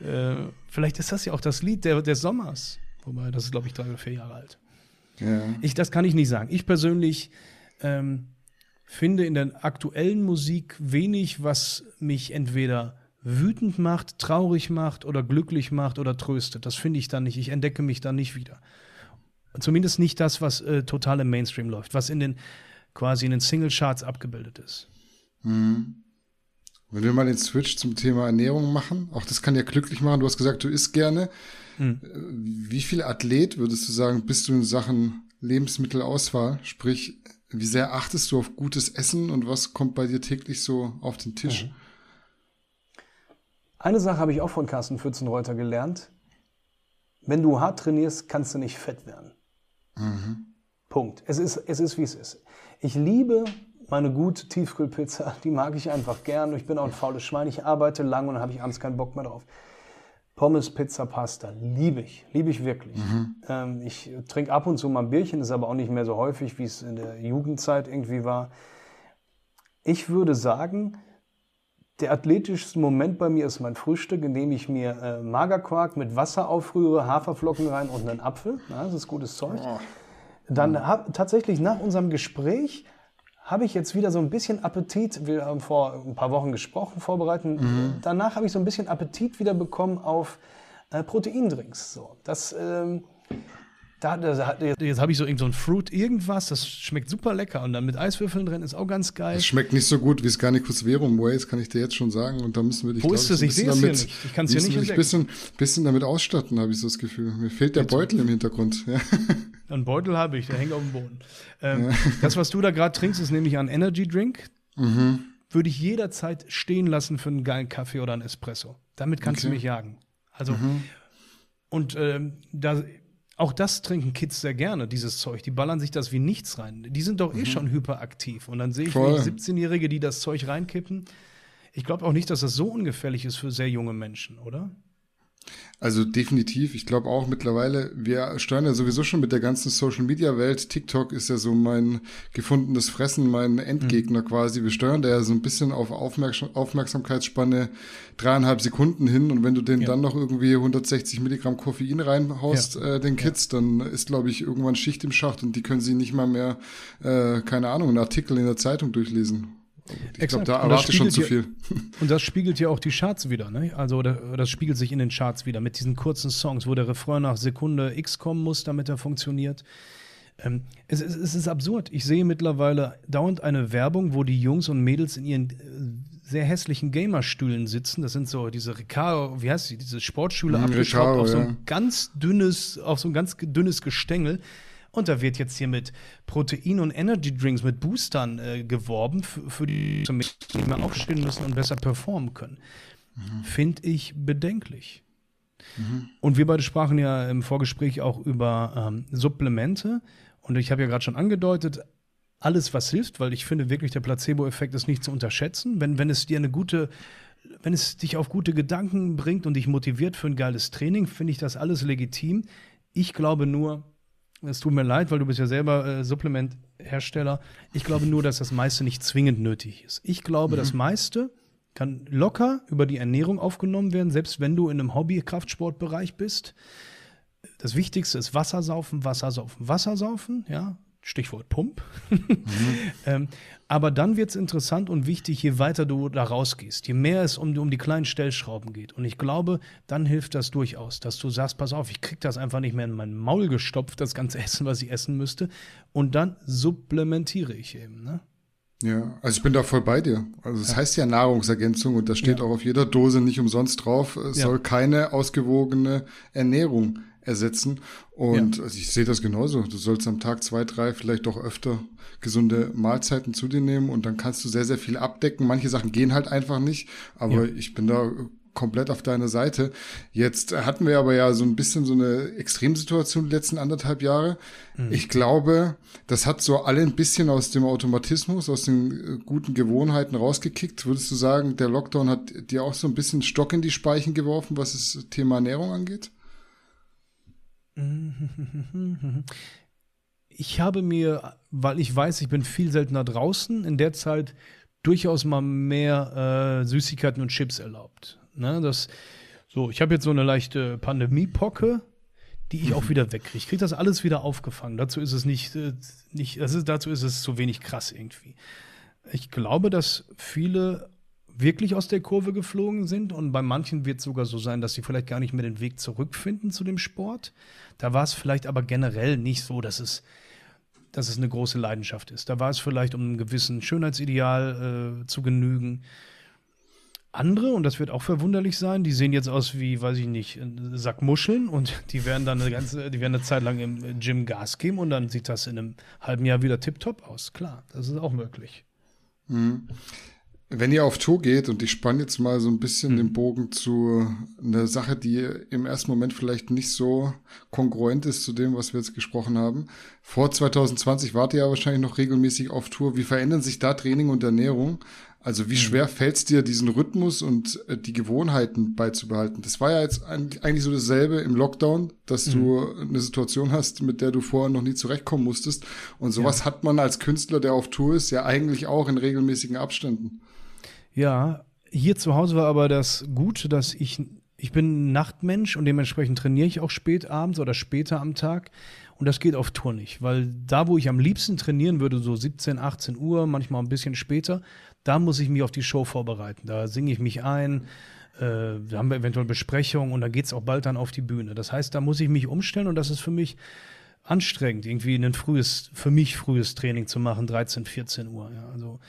Äh, vielleicht ist das ja auch das Lied der, des Sommers. Wobei, das ist, glaube ich, drei oder vier Jahre alt. Ja. Ich, das kann ich nicht sagen. Ich persönlich ähm, finde in der aktuellen Musik wenig, was mich entweder wütend macht, traurig macht oder glücklich macht oder tröstet. Das finde ich dann nicht. Ich entdecke mich dann nicht wieder. Zumindest nicht das, was äh, total im Mainstream läuft, was in den quasi in den Single-Charts abgebildet ist. Mhm. Wenn wir mal den Switch zum Thema Ernährung machen, auch das kann ja glücklich machen. Du hast gesagt, du isst gerne. Mhm. Wie viel Athlet würdest du sagen, bist du in Sachen Lebensmittelauswahl? Sprich, wie sehr achtest du auf gutes Essen und was kommt bei dir täglich so auf den Tisch? Mhm. Eine Sache habe ich auch von Carsten Pfützenreuter gelernt. Wenn du hart trainierst, kannst du nicht fett werden. Mhm. Punkt. Es ist, es ist, wie es ist. Ich liebe meine gute Tiefkühlpizza, die mag ich einfach gern. Ich bin auch ein faules Schwein, ich arbeite lang und dann habe ich abends keinen Bock mehr drauf. Pommes, Pizza, Pasta, liebe ich, liebe ich wirklich. Mhm. Ähm, ich trinke ab und zu mal ein Bierchen, ist aber auch nicht mehr so häufig, wie es in der Jugendzeit irgendwie war. Ich würde sagen, der athletischste Moment bei mir ist mein Frühstück, in dem ich mir äh, Magerquark mit Wasser aufrühre, Haferflocken rein und einen Apfel. Ja, das ist gutes Zeug. Oh. Dann hab, tatsächlich nach unserem Gespräch habe ich jetzt wieder so ein bisschen Appetit. Wir haben vor ein paar Wochen gesprochen, vorbereiten. Mhm. Danach habe ich so ein bisschen Appetit wieder bekommen auf äh, Proteindrinks. So, das ähm, da, da, jetzt habe ich so irgend so ein Fruit irgendwas, das schmeckt super lecker und dann mit Eiswürfeln drin ist auch ganz geil. Es schmeckt nicht so gut wie es gar nicht kurz Verum Ways, kann ich dir jetzt schon sagen und da müssen wir dich Wo ist es? Ich sehe es hier nicht. Ich kann es hier nicht ein bisschen, bisschen damit ausstatten, habe ich so das Gefühl. Mir fehlt der Beutel im Hintergrund. Ja. Ein Beutel habe ich, der hängt auf dem Boden. Ähm, ja. Das, was du da gerade trinkst, ist nämlich ein Energy Drink. Mhm. Würde ich jederzeit stehen lassen für einen geilen Kaffee oder einen Espresso. Damit kannst okay. du mich jagen. Also mhm. und ähm, da auch das trinken Kids sehr gerne, dieses Zeug. Die ballern sich das wie nichts rein. Die sind doch eh mhm. schon hyperaktiv. Und dann sehe ich 17-Jährige, die das Zeug reinkippen. Ich glaube auch nicht, dass das so ungefährlich ist für sehr junge Menschen, oder? Also definitiv. Ich glaube auch mittlerweile, wir steuern ja sowieso schon mit der ganzen Social Media Welt. TikTok ist ja so mein gefundenes Fressen, mein Endgegner mhm. quasi. Wir steuern da ja so ein bisschen auf Aufmerksam Aufmerksamkeitsspanne dreieinhalb Sekunden hin. Und wenn du den ja. dann noch irgendwie 160 Milligramm Koffein reinhaust, ja. äh, den Kids, ja. dann ist, glaube ich, irgendwann Schicht im Schacht und die können sie nicht mal mehr, äh, keine Ahnung, einen Artikel in der Zeitung durchlesen. Ich glaube, da erwarte ich schon zu viel. und das spiegelt ja auch die Charts wieder. Ne? Also das spiegelt sich in den Charts wieder mit diesen kurzen Songs, wo der Refrain nach Sekunde X kommen muss, damit er funktioniert. Ähm, es, es, es, ist absurd. Ich sehe mittlerweile dauernd eine Werbung, wo die Jungs und Mädels in ihren äh, sehr hässlichen Gamerstühlen sitzen. Das sind so diese Recaro, wie heißt sie, diese Sportschule mm, abgeschraubt auf so ein ganz dünnes, auf so ein ganz dünnes Gestänge. Und da wird jetzt hier mit Protein- und Energy-Drinks, mit Boostern äh, geworben, für die die mehr aufstehen müssen und besser performen können. Mhm. Finde ich bedenklich. Mhm. Und wir beide sprachen ja im Vorgespräch auch über ähm, Supplemente. Und ich habe ja gerade schon angedeutet, alles, was hilft, weil ich finde wirklich, der Placebo-Effekt ist nicht zu unterschätzen. Wenn, wenn es dir eine gute, wenn es dich auf gute Gedanken bringt und dich motiviert für ein geiles Training, finde ich das alles legitim. Ich glaube nur, es tut mir leid, weil du bist ja selber äh, Supplementhersteller. Ich glaube nur, dass das meiste nicht zwingend nötig ist. Ich glaube, mhm. das meiste kann locker über die Ernährung aufgenommen werden, selbst wenn du in einem Hobby-Kraftsportbereich bist. Das Wichtigste ist Wassersaufen, Wassersaufen, Wassersaufen, ja. Stichwort Pump. Mhm. ähm, aber dann wird es interessant und wichtig, je weiter du da rausgehst, je mehr es um, um die kleinen Stellschrauben geht. Und ich glaube, dann hilft das durchaus, dass du sagst, pass auf, ich krieg das einfach nicht mehr in mein Maul gestopft, das ganze Essen, was ich essen müsste. Und dann supplementiere ich eben. Ne? Ja, also ich bin da voll bei dir. Also es ja. heißt ja Nahrungsergänzung und da steht ja. auch auf jeder Dose nicht umsonst drauf, es ja. soll keine ausgewogene Ernährung ersetzen. Und ja. also ich sehe das genauso. Du sollst am Tag zwei, drei, vielleicht doch öfter gesunde Mahlzeiten zu dir nehmen und dann kannst du sehr, sehr viel abdecken. Manche Sachen gehen halt einfach nicht, aber ja. ich bin da komplett auf deiner Seite. Jetzt hatten wir aber ja so ein bisschen so eine Extremsituation die letzten anderthalb Jahre. Mhm. Ich glaube, das hat so alle ein bisschen aus dem Automatismus, aus den äh, guten Gewohnheiten rausgekickt. Würdest du sagen, der Lockdown hat dir auch so ein bisschen Stock in die Speichen geworfen, was das Thema Ernährung angeht? Ich habe mir, weil ich weiß, ich bin viel seltener draußen, in der Zeit durchaus mal mehr äh, Süßigkeiten und Chips erlaubt. Ne, das, so, ich habe jetzt so eine leichte Pandemiepocke, die ich auch wieder wegkriege. Ich kriege das alles wieder aufgefangen. Dazu ist es nicht, äh, nicht das ist, dazu ist es zu wenig krass irgendwie. Ich glaube, dass viele wirklich aus der Kurve geflogen sind und bei manchen wird es sogar so sein, dass sie vielleicht gar nicht mehr den Weg zurückfinden zu dem Sport. Da war es vielleicht aber generell nicht so, dass es, dass es eine große Leidenschaft ist. Da war es vielleicht, um einem gewissen Schönheitsideal äh, zu genügen. Andere, und das wird auch verwunderlich sein, die sehen jetzt aus wie, weiß ich nicht, ein Sack Muscheln und die werden dann eine ganze, die werden eine Zeit lang im Gym Gas geben und dann sieht das in einem halben Jahr wieder tipptopp aus. Klar, das ist auch möglich. Mhm Wenn ihr auf Tour geht, und ich spanne jetzt mal so ein bisschen Mhm. den Bogen zu einer Sache, die im ersten Moment vielleicht nicht so kongruent ist zu dem, was wir jetzt gesprochen haben. Vor 2020 wart ihr ja wahrscheinlich noch regelmäßig auf Tour. Wie verändern sich da Training und Ernährung? Also Mhm. wie schwer fällt es dir, diesen Rhythmus und äh, die Gewohnheiten beizubehalten? Das war ja jetzt eigentlich so dasselbe im Lockdown, dass Mhm. du eine Situation hast, mit der du vorher noch nie zurechtkommen musstest. Und sowas hat man als Künstler, der auf Tour ist, ja eigentlich auch in regelmäßigen Abständen. Ja, hier zu Hause war aber das Gute, dass ich, ich bin Nachtmensch und dementsprechend trainiere ich auch spät abends oder später am Tag. Und das geht auf Tour nicht, weil da, wo ich am liebsten trainieren würde, so 17, 18 Uhr, manchmal ein bisschen später, da muss ich mich auf die Show vorbereiten. Da singe ich mich ein, äh, da haben wir eventuell Besprechungen und da geht es auch bald dann auf die Bühne. Das heißt, da muss ich mich umstellen und das ist für mich anstrengend, irgendwie ein frühes, für mich frühes Training zu machen, 13, 14 Uhr. Ja, also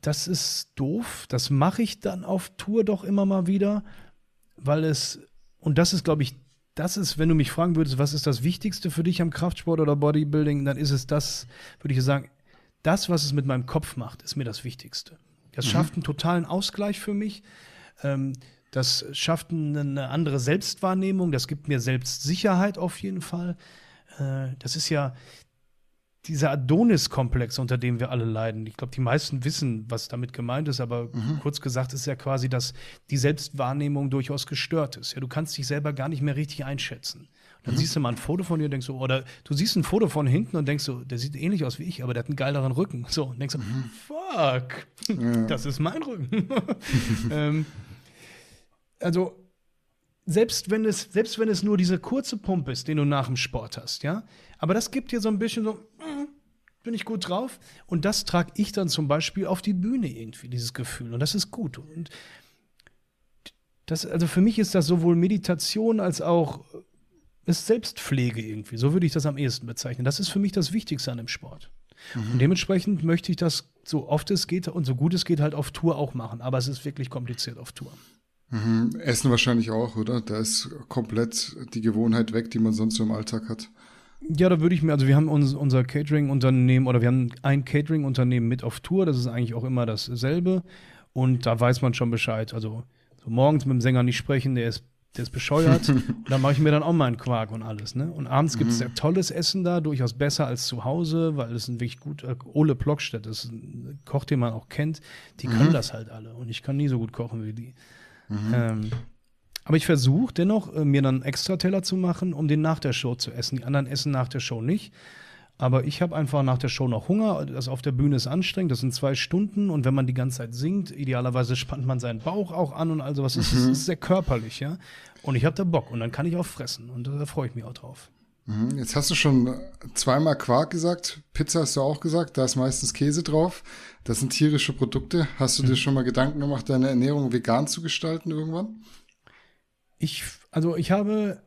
das ist doof. Das mache ich dann auf Tour doch immer mal wieder, weil es, und das ist, glaube ich, das ist, wenn du mich fragen würdest, was ist das Wichtigste für dich am Kraftsport oder Bodybuilding, dann ist es das, würde ich sagen, das, was es mit meinem Kopf macht, ist mir das Wichtigste. Das schafft einen totalen Ausgleich für mich. Ähm, das schafft eine andere Selbstwahrnehmung. Das gibt mir Selbstsicherheit auf jeden Fall. Äh, das ist ja, dieser Adonis-Komplex, unter dem wir alle leiden. Ich glaube, die meisten wissen, was damit gemeint ist, aber kurz gesagt ist ja quasi, dass die Selbstwahrnehmung durchaus gestört ist. Ja, du kannst dich selber gar nicht mehr richtig einschätzen. Dann siehst du mal ein Foto von dir und denkst so, oder du siehst ein Foto von hinten und denkst so, der sieht ähnlich aus wie ich, aber der hat einen geileren Rücken. So, und denkst so, fuck, das ist mein Rücken. ähm, also, selbst wenn es, selbst wenn es nur diese kurze Pumpe ist, den du nach dem Sport hast, ja, aber das gibt dir so ein bisschen so, mm, bin ich gut drauf. Und das trage ich dann zum Beispiel auf die Bühne irgendwie, dieses Gefühl. Und das ist gut. Und das, also für mich ist das sowohl Meditation als auch ist Selbstpflege irgendwie. So würde ich das am ehesten bezeichnen. Das ist für mich das Wichtigste an dem Sport. Und dementsprechend möchte ich das so oft es geht und so gut es geht halt auf Tour auch machen. Aber es ist wirklich kompliziert auf Tour. Mhm. Essen wahrscheinlich auch, oder? Da ist komplett die Gewohnheit weg, die man sonst so im Alltag hat. Ja, da würde ich mir, also wir haben uns, unser Catering-Unternehmen oder wir haben ein Catering-Unternehmen mit auf Tour, das ist eigentlich auch immer dasselbe und da weiß man schon Bescheid. Also so morgens mit dem Sänger nicht sprechen, der ist, der ist bescheuert und dann mache ich mir dann auch mal einen Quark und alles. Ne? Und abends gibt es sehr tolles Essen da, durchaus besser als zu Hause, weil es ein wirklich gut, äh, Ole Plockstedt, das ist ein Koch, den man auch kennt, die können das halt alle und ich kann nie so gut kochen wie die. Ähm, aber ich versuche dennoch, äh, mir dann extra Teller zu machen, um den nach der Show zu essen. Die anderen essen nach der Show nicht. Aber ich habe einfach nach der Show noch Hunger. Das auf der Bühne ist anstrengend. Das sind zwei Stunden. Und wenn man die ganze Zeit singt, idealerweise spannt man seinen Bauch auch an und all sowas. Es ist, ist sehr körperlich, ja. Und ich habe da Bock. Und dann kann ich auch fressen. Und da freue ich mich auch drauf. Mhm. Jetzt hast du schon zweimal Quark gesagt. Pizza hast du auch gesagt. Da ist meistens Käse drauf. Das sind tierische Produkte. Hast du dir schon mal Gedanken gemacht, deine Ernährung vegan zu gestalten irgendwann? Ich, also ich habe,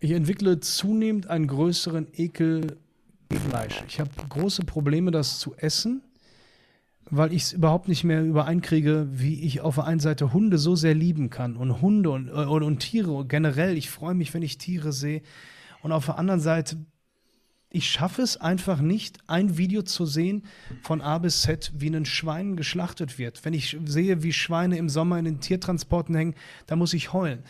ich entwickle zunehmend einen größeren Ekel Fleisch. Ich habe große Probleme, das zu essen, weil ich es überhaupt nicht mehr übereinkriege, wie ich auf der einen Seite Hunde so sehr lieben kann und Hunde und, äh, und, und Tiere generell. Ich freue mich, wenn ich Tiere sehe. Und auf der anderen Seite ich schaffe es einfach nicht, ein Video zu sehen von A bis Z, wie ein Schwein geschlachtet wird. Wenn ich sehe, wie Schweine im Sommer in den Tiertransporten hängen, da muss ich heulen.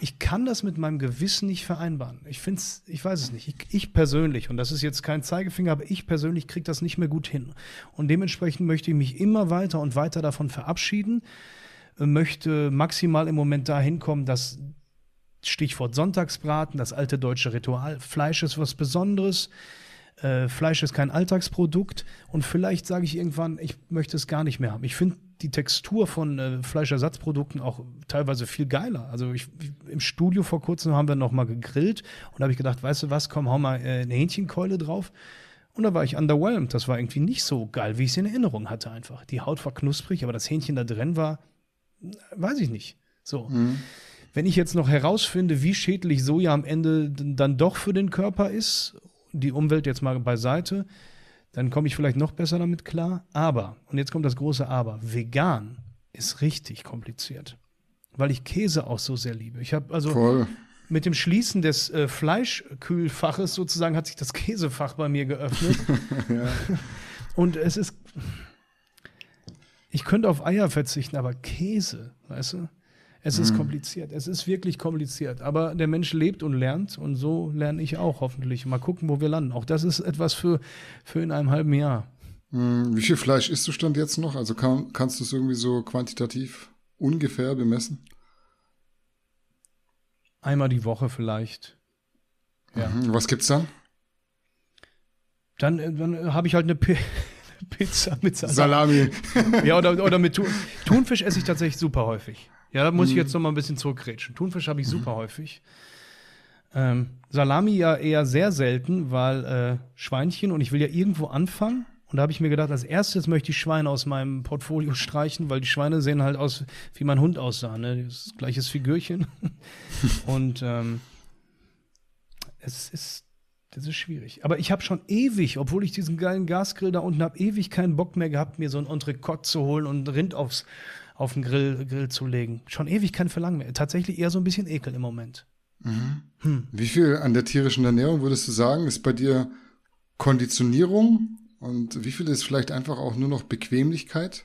Ich kann das mit meinem Gewissen nicht vereinbaren. Ich finde es, ich weiß es nicht. Ich, ich, persönlich, und das ist jetzt kein Zeigefinger, aber ich persönlich kriege das nicht mehr gut hin. Und dementsprechend möchte ich mich immer weiter und weiter davon verabschieden, möchte maximal im Moment dahin kommen, dass Stichwort Sonntagsbraten, das alte deutsche Ritual. Fleisch ist was Besonderes. Äh, Fleisch ist kein Alltagsprodukt. Und vielleicht sage ich irgendwann, ich möchte es gar nicht mehr haben. Ich finde die Textur von äh, Fleischersatzprodukten auch teilweise viel geiler. Also ich, im Studio vor kurzem haben wir noch mal gegrillt und habe ich gedacht, weißt du was, komm, hau mal äh, eine Hähnchenkeule drauf. Und da war ich underwhelmed. Das war irgendwie nicht so geil, wie ich es in Erinnerung hatte einfach. Die Haut war knusprig, aber das Hähnchen da drin war, weiß ich nicht. So. Mhm. Wenn ich jetzt noch herausfinde, wie schädlich Soja am Ende dann doch für den Körper ist, die Umwelt jetzt mal beiseite, dann komme ich vielleicht noch besser damit klar. Aber, und jetzt kommt das große Aber, vegan ist richtig kompliziert, weil ich Käse auch so sehr liebe. Ich habe also Voll. mit dem Schließen des äh, Fleischkühlfaches sozusagen hat sich das Käsefach bei mir geöffnet. ja. Und es ist ich könnte auf Eier verzichten, aber Käse, weißt du? Es ist kompliziert. Es ist wirklich kompliziert. Aber der Mensch lebt und lernt und so lerne ich auch hoffentlich. Mal gucken, wo wir landen. Auch das ist etwas für, für in einem halben Jahr. Hm, Wie viel Fleisch isst du stand jetzt noch? Also kann, kannst du es irgendwie so quantitativ ungefähr bemessen? Einmal die Woche vielleicht. Ja. Mhm. Was gibt's dann? Dann, äh, dann äh, habe ich halt eine Pi Pizza mit Salat. Salami. Ja, oder, oder mit Thun Thunfisch esse ich tatsächlich super häufig. Ja, da muss ich jetzt noch mal ein bisschen zurückgrätschen. Thunfisch habe ich super häufig. Ähm, Salami ja eher sehr selten, weil äh, Schweinchen und ich will ja irgendwo anfangen. Und da habe ich mir gedacht, als erstes möchte ich Schweine aus meinem Portfolio streichen, weil die Schweine sehen halt aus, wie mein Hund aussah. Ne? Das gleiches Figürchen. und ähm, es ist, das ist schwierig. Aber ich habe schon ewig, obwohl ich diesen geilen Gasgrill da unten habe, ewig keinen Bock mehr gehabt, mir so ein Entrecote zu holen und Rind aufs, auf den Grill, Grill zu legen. Schon ewig kein Verlangen mehr. Tatsächlich eher so ein bisschen Ekel im Moment. Wie viel an der tierischen Ernährung würdest du sagen, ist bei dir Konditionierung und wie viel ist vielleicht einfach auch nur noch Bequemlichkeit?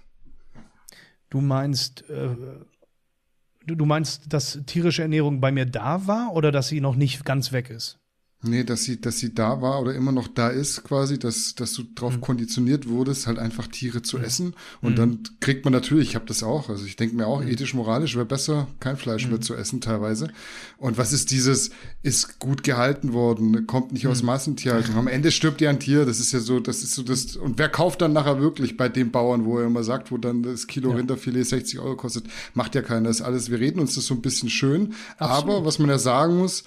Du meinst, äh, du, du meinst, dass tierische Ernährung bei mir da war oder dass sie noch nicht ganz weg ist? Nee, dass sie, dass sie da war oder immer noch da ist, quasi, dass, dass du drauf konditioniert wurdest, halt einfach Tiere zu essen. Und dann kriegt man natürlich, ich habe das auch, also ich denke mir auch, ethisch, moralisch wäre besser, kein Fleisch mehr zu essen teilweise. Und was ist dieses, ist gut gehalten worden, kommt nicht aus Massentierhaltung. Am Ende stirbt ja ein Tier, das ist ja so, das ist so das, und wer kauft dann nachher wirklich bei dem Bauern, wo er immer sagt, wo dann das Kilo Ja. Rinderfilet 60 Euro kostet, macht ja keiner, das ist alles, wir reden uns das so ein bisschen schön. Absolut. Aber was man ja sagen muss,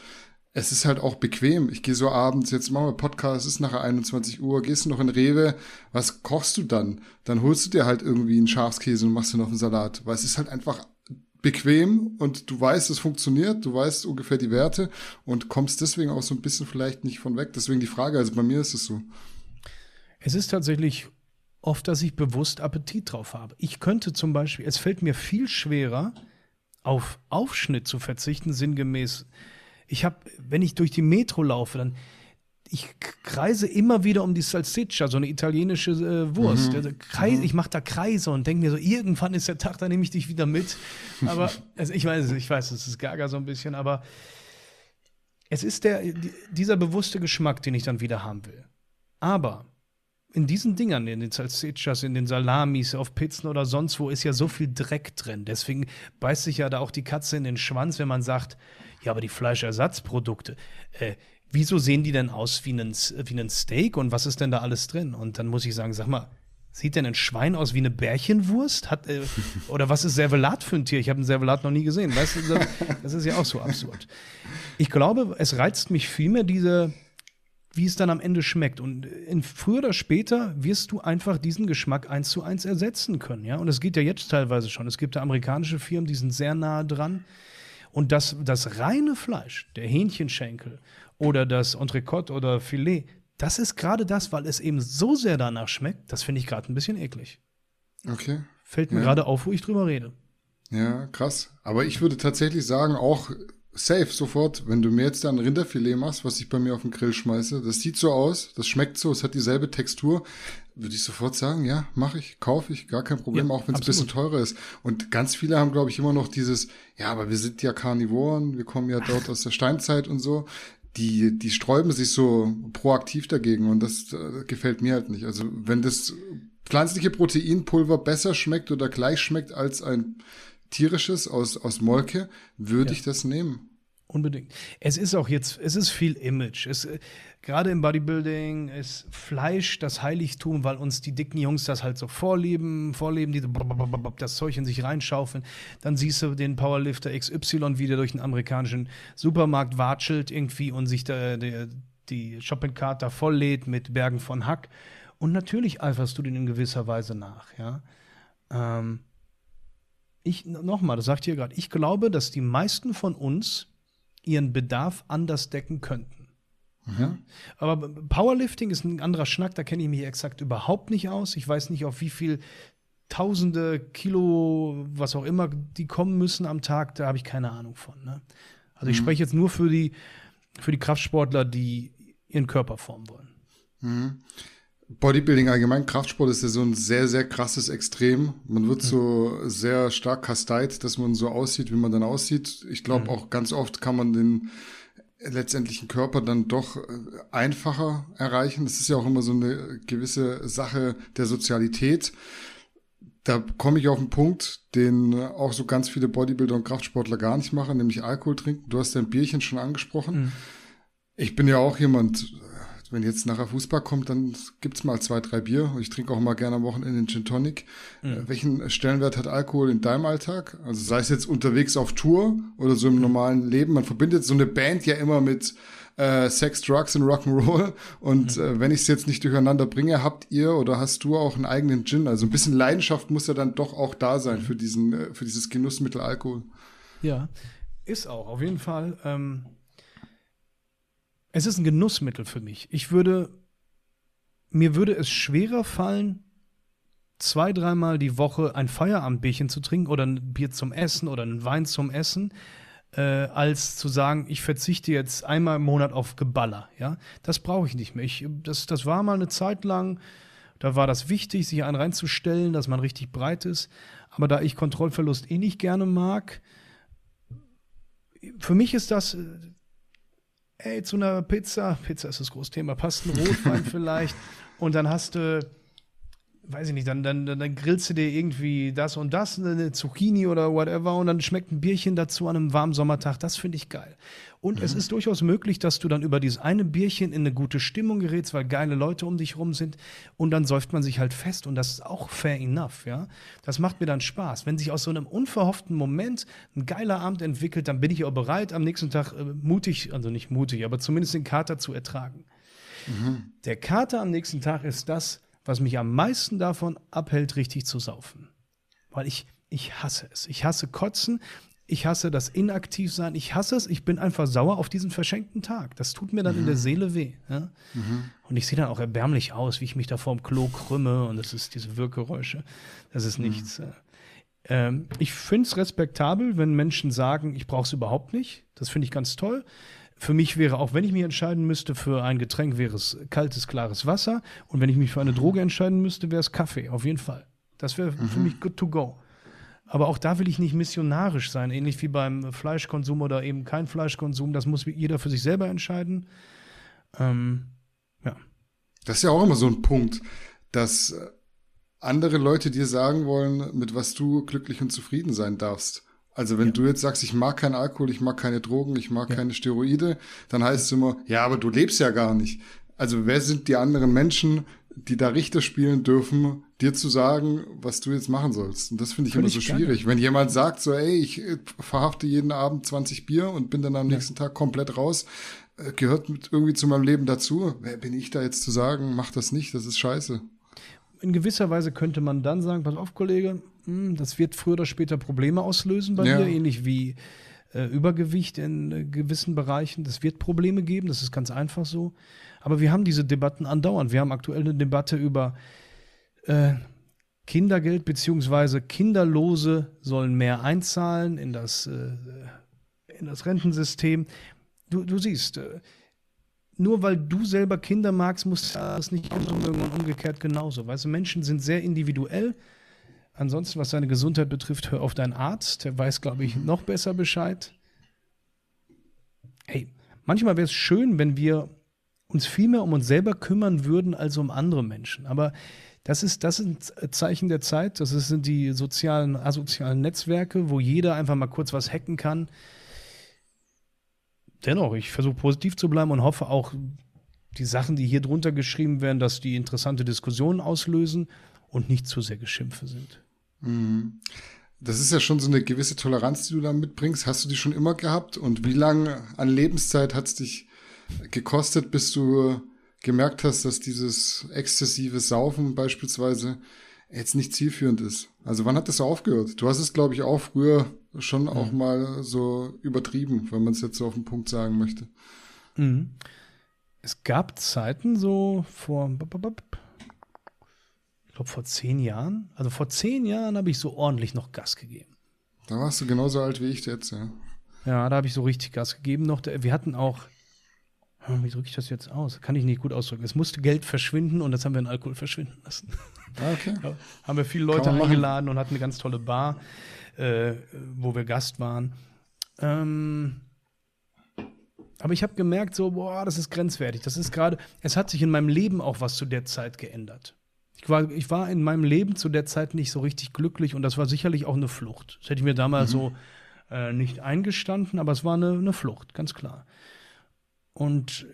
es ist halt auch bequem. Ich gehe so abends, jetzt machen wir Podcast, es ist nachher 21 Uhr, gehst du noch in Rewe, was kochst du dann? Dann holst du dir halt irgendwie einen Schafskäse und machst dir noch einen Salat. Weil es ist halt einfach bequem und du weißt, es funktioniert, du weißt ungefähr die Werte und kommst deswegen auch so ein bisschen vielleicht nicht von weg. Deswegen die Frage, also bei mir ist es so. Es ist tatsächlich oft, dass ich bewusst Appetit drauf habe. Ich könnte zum Beispiel, es fällt mir viel schwerer, auf Aufschnitt zu verzichten, sinngemäß. Ich habe, wenn ich durch die Metro laufe, dann ich kreise immer wieder um die Salsiccia, so eine italienische äh, Wurst. Also Kreis, Ich mache da Kreise und denke mir so, irgendwann ist der Tag, da nehme ich dich wieder mit. Aber also ich weiß, es, ich weiß, es ist gaga so ein bisschen, aber es ist der, die- dieser bewusste Geschmack, den ich dann wieder haben will. Aber in diesen Dingern, in den Salsiccias, in den Salamis, auf Pizzen oder sonst wo, ist ja so viel Dreck drin. Deswegen beißt sich ja da auch die Katze in den Schwanz, wenn man sagt, ja, aber die Fleischersatzprodukte, äh, wieso sehen die denn aus wie ein, wie ein Steak und was ist denn da alles drin? Und dann muss ich sagen, sag mal, sieht denn ein Schwein aus wie eine Bärchenwurst? Hat, äh, oder was ist Servelat für ein Tier? Ich habe ein Servelat noch nie gesehen. Weißt du, das- ist ja auch so absurd. Ich glaube, es reizt mich vielmehr diese, wie es dann am Ende schmeckt. Und in, früher oder später wirst du einfach diesen Geschmack eins zu eins ersetzen können. Ja? Und es geht ja jetzt teilweise schon. Es gibt ja amerikanische Firmen, die sind sehr nahe dran. Und das, das reine Fleisch, der Hähnchenschenkel oder das Entrecote oder Filet, das ist gerade das, weil es eben so sehr danach schmeckt, das finde ich gerade ein bisschen eklig. Okay. Fällt mir Ja. gerade auf, wo ich drüber rede. Ja, krass. Aber ich würde tatsächlich sagen, auch safe sofort, wenn du mir jetzt dann Rinderfilet machst, was ich bei mir auf den Grill schmeiße, das sieht so aus, das schmeckt so, es hat dieselbe Textur, würde ich sofort sagen, ja, mache ich, kaufe ich, gar kein Problem, Ja, auch wenn es ein bisschen teurer ist. Und ganz viele haben, glaube ich, immer noch dieses, ja, aber wir sind ja Karnivoren, wir kommen ja dort aus der Steinzeit und so. Die, die sträuben sich so proaktiv dagegen und das äh, gefällt mir halt nicht. Also wenn das pflanzliche Proteinpulver besser schmeckt oder gleich schmeckt als ein tierisches aus, aus Molke, würde ich das nehmen. Unbedingt. Es ist auch jetzt, es ist viel Image. Es, äh, gerade im Bodybuilding ist Fleisch das Heiligtum, weil uns die dicken Jungs das halt so vorleben, vorleben, die das Zeug in sich reinschaufeln. Dann siehst du den Powerlifter XY, wie der durch einen amerikanischen Supermarkt watschelt irgendwie und sich da, der, die Shoppingcart da volllädt mit Bergen von Hack. Und natürlich eiferst du den in gewisser Weise nach, ja. Ähm, ich nochmal, das sagt ihr gerade, ich glaube, dass die meisten von uns ihren Bedarf anders decken könnten. Ja? Aber Powerlifting ist ein anderer Schnack, da kenne ich mich exakt überhaupt nicht aus. Ich weiß nicht, auf wie viel Tausende Kilo, was auch immer, die kommen müssen am Tag, da habe ich keine Ahnung von. Ne? Also ich spreche jetzt nur für die, für die Kraftsportler, die ihren Körper formen wollen. Bodybuilding allgemein, Kraftsport ist ja so ein sehr, sehr krasses Extrem. Man wird so sehr stark kasteit, dass man so aussieht, wie man dann aussieht. Ich glaube auch ganz oft kann man den letztendlichen Körper dann doch äh, einfacher erreichen. Das ist ja auch immer so eine gewisse Sache der Sozialität. Da komme ich auf einen Punkt, den auch so ganz viele Bodybuilder und Kraftsportler gar nicht machen, nämlich Alkohol trinken. Du hast dein Bierchen schon angesprochen. Mhm. Ich bin ja auch jemand, wenn jetzt nachher Fußball kommt, dann gibt's mal zwei, drei Bier. Ich trinke auch mal gerne am Wochenende einen Gin Tonic. Äh, welchen Stellenwert hat Alkohol in deinem Alltag? Also sei es jetzt unterwegs auf Tour oder so im normalen Leben. Man verbindet so eine Band ja immer mit äh, Sex, Drugs und Rock'n'Roll. Und äh, wenn ich es jetzt nicht durcheinander bringe, habt ihr oder hast du auch einen eigenen Gin? Also ein bisschen Leidenschaft muss ja dann doch auch da sein für diesen, äh, für dieses Genussmittel Alkohol. Ja, ist auch, auf jeden Fall. Ähm, es ist ein Genussmittel für mich. Ich würde, mir würde es schwerer fallen, zwei, dreimal die Woche ein Feierabendbierchen zu trinken oder ein Bier zum Essen oder einen Wein zum Essen, äh, als zu sagen, ich verzichte jetzt einmal im Monat auf Geballer. Ja, das brauche ich nicht mehr. Ich, das, das war mal eine Zeit lang. Da war das wichtig, sich einen reinzustellen, dass man richtig breit ist. Aber da ich Kontrollverlust eh nicht gerne mag, für mich ist das, ey, zu einer Pizza, Pizza ist das große Thema, passt ein Rotwein vielleicht. Und dann hast du, weiß ich nicht, dann, dann, dann grillst du dir irgendwie das und das, eine Zucchini oder whatever und dann schmeckt ein Bierchen dazu an einem warmen Sommertag, das finde ich geil. Und es ist durchaus möglich, dass du dann über dieses eine Bierchen in eine gute Stimmung gerätst, weil geile Leute um dich rum sind und dann säuft man sich halt fest und das ist auch fair enough, ja. Das macht mir dann Spaß. Wenn sich aus so einem unverhofften Moment ein geiler Abend entwickelt, dann bin ich auch bereit, am nächsten Tag äh, mutig, also nicht mutig, aber zumindest den Kater zu ertragen. Der Kater am nächsten Tag ist das, was mich am meisten davon abhält, richtig zu saufen. Weil ich, ich hasse es. Ich hasse Kotzen. Ich hasse das Inaktivsein. Ich hasse es. Ich bin einfach sauer auf diesen verschenkten Tag. Das tut mir dann in der Seele weh. Ja? Und ich sehe dann auch erbärmlich aus, wie ich mich da vorm Klo krümme. Und das ist diese Wirkgeräusche. Das ist nichts. äh, Ähm, ich finde es respektabel, wenn Menschen sagen, ich brauche es überhaupt nicht. Das finde ich ganz toll. Für mich wäre auch, wenn ich mich entscheiden müsste für ein Getränk, wäre es kaltes, klares Wasser. Und wenn ich mich für eine Droge entscheiden müsste, wäre es Kaffee, auf jeden Fall. Das wäre für mich good to go. Aber auch da will ich nicht missionarisch sein, ähnlich wie beim Fleischkonsum oder eben kein Fleischkonsum. Das muss jeder für sich selber entscheiden. Ähm, ja. Das ist ja auch immer so ein Punkt, dass andere Leute dir sagen wollen, mit was du glücklich und zufrieden sein darfst. Also wenn du jetzt sagst, ich mag keinen Alkohol, ich mag keine Drogen, ich mag keine Steroide, dann heißt es immer, ja, aber du lebst ja gar nicht. Also wer sind die anderen Menschen, die da Richter spielen dürfen, dir zu sagen, was du jetzt machen sollst? Und das finde ich immer Völlig so gerne. schwierig. Wenn jemand sagt so, ey, ich äh, verhafte jeden Abend 20 Bier und bin dann am nächsten Tag komplett raus, äh, gehört irgendwie zu meinem Leben dazu. Wer bin ich da jetzt zu sagen, mach das nicht, das ist scheiße. In gewisser Weise könnte man dann sagen, pass auf, Kollege, hm, das wird früher oder später Probleme auslösen bei Ja. dir, ähnlich wie äh, Übergewicht in äh, gewissen Bereichen. Das wird Probleme geben, das ist ganz einfach so. Aber wir haben diese Debatten andauernd. Wir haben aktuell eine Debatte über äh, Kindergeld, beziehungsweise Kinderlose sollen mehr einzahlen in das, äh, in das Rentensystem. Du, du siehst, äh, nur weil du selber Kinder magst, muss das nicht mögen und umgekehrt genauso. Weißt du, Menschen sind sehr individuell. Ansonsten, was deine Gesundheit betrifft, hör auf deinen Arzt. Der weiß, glaube ich, noch besser Bescheid. Hey, manchmal wäre es schön, wenn wir uns viel mehr um uns selber kümmern würden als um andere Menschen. Aber das ist, das sind Zeichen der Zeit. Das sind die sozialen, asozialen Netzwerke, wo jeder einfach mal kurz was hacken kann. Dennoch, ich versuche positiv zu bleiben und hoffe auch, die Sachen, die hier drunter geschrieben werden, dass die interessante Diskussionen auslösen und nicht zu sehr Geschimpfe sind. Das ist ja schon so eine gewisse Toleranz, die du da mitbringst. Hast du die schon immer gehabt? Und wie lange an Lebenszeit hat es dich gekostet, bis du gemerkt hast, dass dieses exzessive Saufen beispielsweise jetzt nicht zielführend ist? Also wann hat das aufgehört? Du hast es, glaube ich, auch früher schon auch mal so übertrieben, wenn man es jetzt so auf den Punkt sagen möchte. Es gab Zeiten so vor, ich glaube vor zehn Jahren, also vor zehn Jahren habe ich so ordentlich noch Gas gegeben. Da warst du genauso alt wie ich jetzt, ja. Ja, da habe ich so richtig Gas gegeben noch. Wir hatten auch, wie drücke ich das jetzt aus? Kann ich nicht gut ausdrücken. Es musste Geld verschwinden und das haben wir in Alkohol verschwinden lassen. Ah, okay. Ja, haben wir viele Leute eingeladen und hatten eine ganz tolle Bar, äh, wo wir Gast waren. Ähm, aber ich habe gemerkt, so, boah, das ist grenzwertig. Das ist gerade, es hat sich in meinem Leben auch was zu der Zeit geändert. Ich war, ich war in meinem Leben zu der Zeit nicht so richtig glücklich und das war sicherlich auch eine Flucht. Das hätte ich mir damals mhm. so äh, nicht eingestanden, aber es war eine, eine Flucht, ganz klar. Und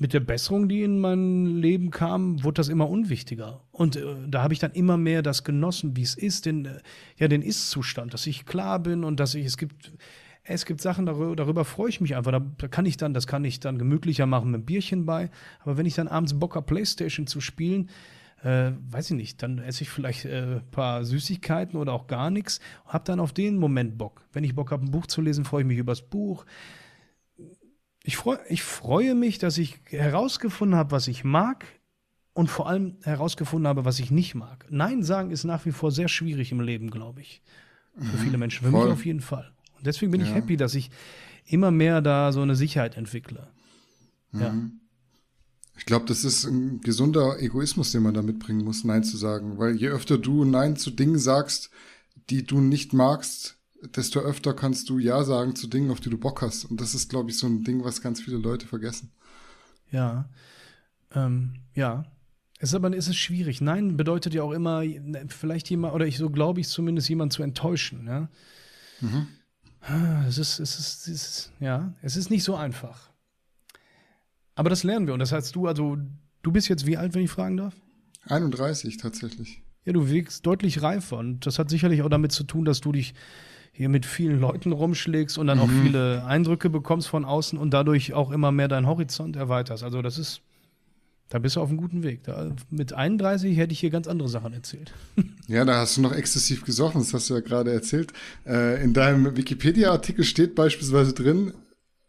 mit der Besserung, die in mein Leben kam, wurde das immer unwichtiger. Und äh, da habe ich dann immer mehr das genossen, wie es ist, den, äh, ja, den Ist-Zustand, dass ich klar bin und dass ich, es gibt, es gibt Sachen, darüber, darüber freue ich mich einfach. Da, da, kann ich dann, das kann ich dann gemütlicher machen mit Bierchen bei. Aber wenn ich dann abends Bock habe, Playstation zu spielen, äh, weiß ich nicht, dann esse ich vielleicht ein äh, paar Süßigkeiten oder auch gar nichts, habe dann auf den Moment Bock. Wenn ich Bock habe, ein Buch zu lesen, freue ich mich übers Buch. Ich, freu, ich freue mich, dass ich herausgefunden habe, was ich mag und vor allem herausgefunden habe, was ich nicht mag. Nein sagen ist nach wie vor sehr schwierig im Leben, glaube ich. Für mhm, viele Menschen. Für Voll. mich auf jeden Fall. Und deswegen bin ja. ich happy, dass ich immer mehr da so eine Sicherheit entwickle. Mhm. Ja. Ich glaube, das ist ein gesunder Egoismus, den man da mitbringen muss, Nein zu sagen. Weil je öfter du Nein zu Dingen sagst, die du nicht magst, desto öfter kannst du Ja sagen zu Dingen, auf die du Bock hast. Und das ist, glaube ich, so ein Ding, was ganz viele Leute vergessen. Ja. Ähm, ja. Es ist aber es ist schwierig. Nein bedeutet ja auch immer, vielleicht jemand, oder ich so glaube ich zumindest, jemand zu enttäuschen. Ja? Mhm. Es ist, es ist, es ist, ja, es ist nicht so einfach. Aber das lernen wir. Und das heißt, du, also, du bist jetzt wie alt, wenn ich fragen darf? 31 tatsächlich. Ja, du wirkst deutlich reifer. Und das hat sicherlich auch damit zu tun, dass du dich hier mit vielen Leuten rumschlägst und dann mhm. auch viele Eindrücke bekommst von außen und dadurch auch immer mehr deinen Horizont erweiterst. Also das ist, da bist du auf einem guten Weg. Da, mit 31 hätte ich hier ganz andere Sachen erzählt. Ja, da hast du noch exzessiv gesoffen, das hast du ja gerade erzählt. Äh, in deinem Wikipedia-Artikel steht beispielsweise drin,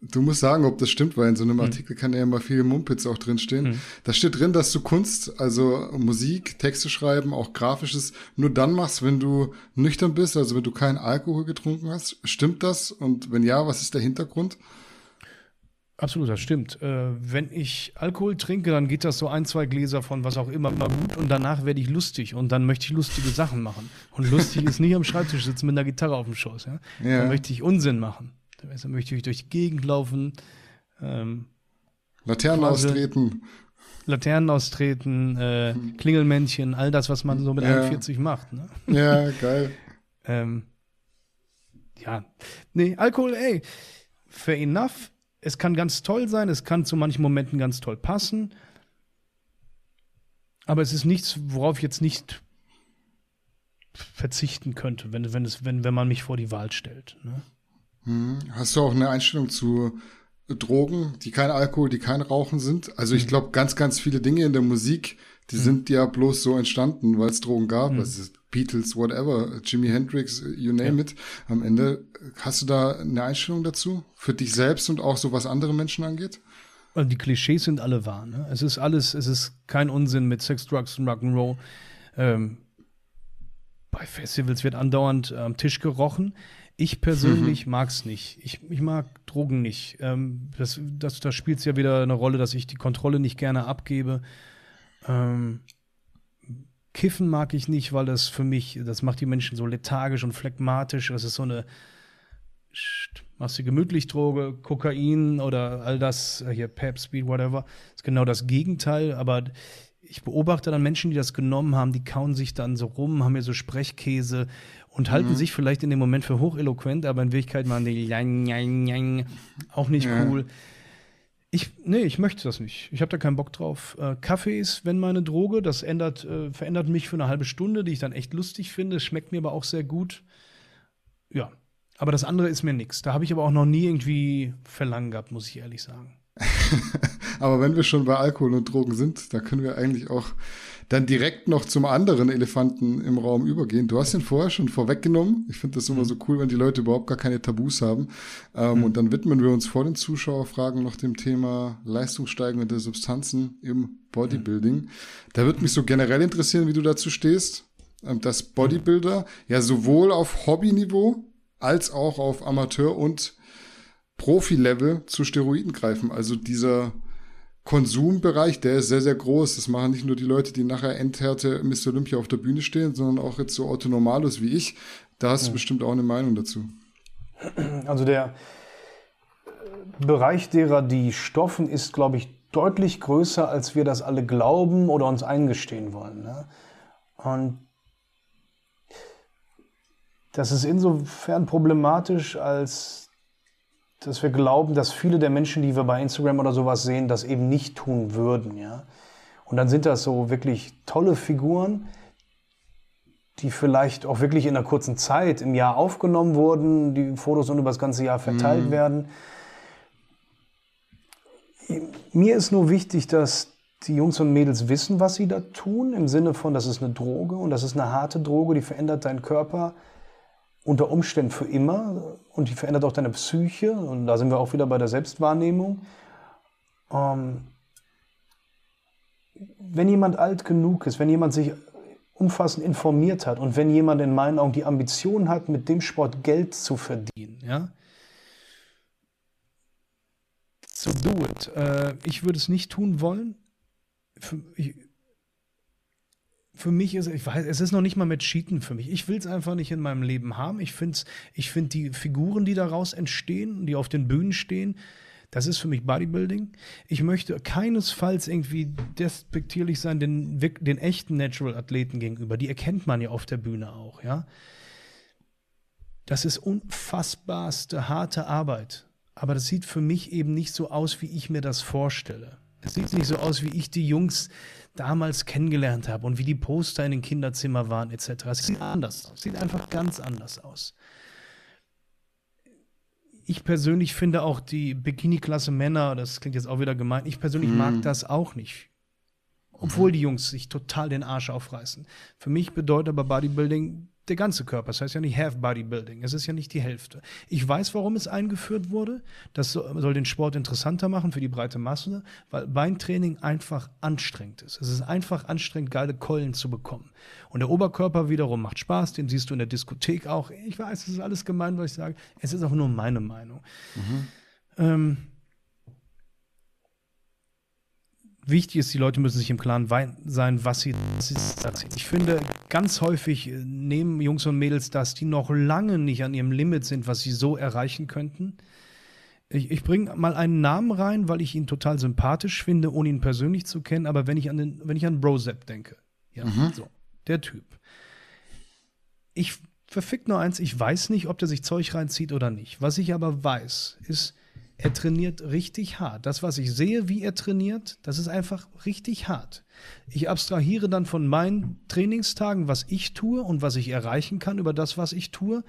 Du musst sagen, ob das stimmt, weil in so einem mhm. Artikel kann ja immer viel Mumpitz auch drinstehen. Mhm. Da steht drin, dass du Kunst, also Musik, Texte schreiben, auch Grafisches, nur dann machst, wenn du nüchtern bist, also wenn du keinen Alkohol getrunken hast. Stimmt das? Und wenn ja, was ist der Hintergrund? Absolut, das stimmt. Äh, wenn ich Alkohol trinke, dann geht das so ein, zwei Gläser von was auch immer mal gut und danach werde ich lustig und dann möchte ich lustige Sachen machen. Und lustig ist nicht am Schreibtisch sitzen mit einer Gitarre auf dem Schoß. Ja? ja. Dann möchte ich Unsinn machen. Dann möchte ich durch die Gegend laufen. Ähm, Laternen austreten. Laternen austreten, äh, hm. Klingelmännchen, all das, was man so mit ja. 41 macht. Ne? Ja, geil. ähm, ja, nee, Alkohol, ey, fair enough. Es kann ganz toll sein, es kann zu manchen Momenten ganz toll passen. Aber es ist nichts, worauf ich jetzt nicht verzichten könnte, wenn, wenn, es, wenn, wenn man mich vor die Wahl stellt. Ne? Hm. Hast du auch eine Einstellung zu Drogen, die kein Alkohol, die kein Rauchen sind? Also ich hm. glaube, ganz, ganz viele Dinge in der Musik, die mhm. sind ja bloß so entstanden, weil es Drogen gab. Mhm. Also Beatles, whatever, Jimi Hendrix, you name ja. it. Am Ende hast du da eine Einstellung dazu für dich selbst und auch so was andere Menschen angeht? Also die Klischees sind alle wahr. Ne? Es ist alles, es ist kein Unsinn mit Sex, Drugs und Rock'n'Roll. Ähm, bei Festivals wird andauernd am Tisch gerochen. Ich persönlich mhm. mag es nicht. Ich, ich mag Drogen nicht. Ähm, das das, das spielt es ja wieder eine Rolle, dass ich die Kontrolle nicht gerne abgebe. Ähm, Kiffen mag ich nicht, weil das für mich, das macht die Menschen so lethargisch und phlegmatisch. Das ist so eine, machst du gemütlich Droge, Kokain oder all das, äh, hier Pep, Speed, whatever. Das ist genau das Gegenteil, aber ich beobachte dann Menschen, die das genommen haben, die kauen sich dann so rum, haben mir so Sprechkäse und halten mhm. sich vielleicht in dem Moment für hocheloquent, aber in Wirklichkeit machen die auch nicht ja. cool. Ich, nee, ich möchte das nicht. Ich habe da keinen Bock drauf. Äh, Kaffee ist, wenn meine Droge, das ändert, äh, verändert mich für eine halbe Stunde, die ich dann echt lustig finde. Es schmeckt mir aber auch sehr gut. Ja. Aber das andere ist mir nichts. Da habe ich aber auch noch nie irgendwie Verlangen gehabt, muss ich ehrlich sagen. aber wenn wir schon bei Alkohol und Drogen sind, da können wir eigentlich auch dann direkt noch zum anderen Elefanten im Raum übergehen. Du hast ihn vorher schon vorweggenommen. Ich finde das immer mhm. so cool, wenn die Leute überhaupt gar keine Tabus haben. Ähm, mhm. Und dann widmen wir uns vor den Zuschauerfragen noch dem Thema Leistungssteigerung der Substanzen im Bodybuilding. Mhm. Da würde mich so generell interessieren, wie du dazu stehst, ähm, dass Bodybuilder ja sowohl auf Hobbyniveau als auch auf Amateur- und Profi-Level zu Steroiden greifen. Also dieser Konsumbereich, der ist sehr, sehr groß. Das machen nicht nur die Leute, die nachher Endhärte Mr. Olympia auf der Bühne stehen, sondern auch jetzt so Autonomalus wie ich. Da hast du bestimmt auch eine Meinung dazu. Also der Bereich derer, die stoffen, ist, glaube ich, deutlich größer, als wir das alle glauben oder uns eingestehen wollen. Ne? Und das ist insofern problematisch, als dass wir glauben, dass viele der Menschen, die wir bei Instagram oder sowas sehen, das eben nicht tun würden. Ja? Und dann sind das so wirklich tolle Figuren, die vielleicht auch wirklich in einer kurzen Zeit im Jahr aufgenommen wurden, die Fotos und über das ganze Jahr verteilt mhm. werden. Mir ist nur wichtig, dass die Jungs und Mädels wissen, was sie da tun, im Sinne von, das ist eine Droge und das ist eine harte Droge, die verändert deinen Körper unter Umständen für immer und die verändert auch deine Psyche und da sind wir auch wieder bei der Selbstwahrnehmung. Ähm, wenn jemand alt genug ist, wenn jemand sich umfassend informiert hat und wenn jemand in meinen Augen die Ambition hat, mit dem Sport Geld zu verdienen, ja, so do it. Äh, ich würde es nicht tun wollen. Ich, für mich ist, ich weiß, es ist noch nicht mal mit Cheaten für mich. Ich will es einfach nicht in meinem Leben haben. Ich finde ich find die Figuren, die daraus entstehen, die auf den Bühnen stehen, das ist für mich Bodybuilding. Ich möchte keinesfalls irgendwie despektierlich sein den, den echten Natural-Athleten gegenüber. Die erkennt man ja auf der Bühne auch, ja. Das ist unfassbarste, harte Arbeit. Aber das sieht für mich eben nicht so aus, wie ich mir das vorstelle. Es sieht nicht so aus, wie ich die Jungs damals kennengelernt habe und wie die Poster in den Kinderzimmern waren, etc. Es sieht anders aus. Sieht einfach ganz anders aus. Ich persönlich finde auch die Bikini-Klasse Männer, das klingt jetzt auch wieder gemein, ich persönlich mm. mag das auch nicht. Obwohl die Jungs sich total den Arsch aufreißen. Für mich bedeutet aber Bodybuilding der ganze Körper. Das heißt ja nicht Half Bodybuilding. Es ist ja nicht die Hälfte. Ich weiß, warum es eingeführt wurde. Das soll den Sport interessanter machen für die breite Masse, weil Beintraining einfach anstrengend ist. Es ist einfach anstrengend, geile Keulen zu bekommen. Und der Oberkörper wiederum macht Spaß. Den siehst du in der Diskothek auch. Ich weiß, es ist alles gemein, was ich sage. Es ist auch nur meine Meinung. Mhm. Ähm, wichtig ist, die Leute müssen sich im Klaren sein, was sie, erzählen. Ich finde, ganz häufig äh, nehmen Jungs und Mädels das, die noch lange nicht an ihrem Limit sind, was sie so erreichen könnten. Ich, ich bringe mal einen Namen rein, weil ich ihn total sympathisch finde, ohne ihn persönlich zu kennen, aber wenn ich an den, wenn ich an Brozep denke, ja, mhm. so, der Typ. Ich verfick nur eins, ich weiß nicht, ob der sich Zeug reinzieht oder nicht. Was ich aber weiß, ist, er trainiert richtig hart. Das, was ich sehe, wie er trainiert, das ist einfach richtig hart. Ich abstrahiere dann von meinen Trainingstagen, was ich tue und was ich erreichen kann über das, was ich tue.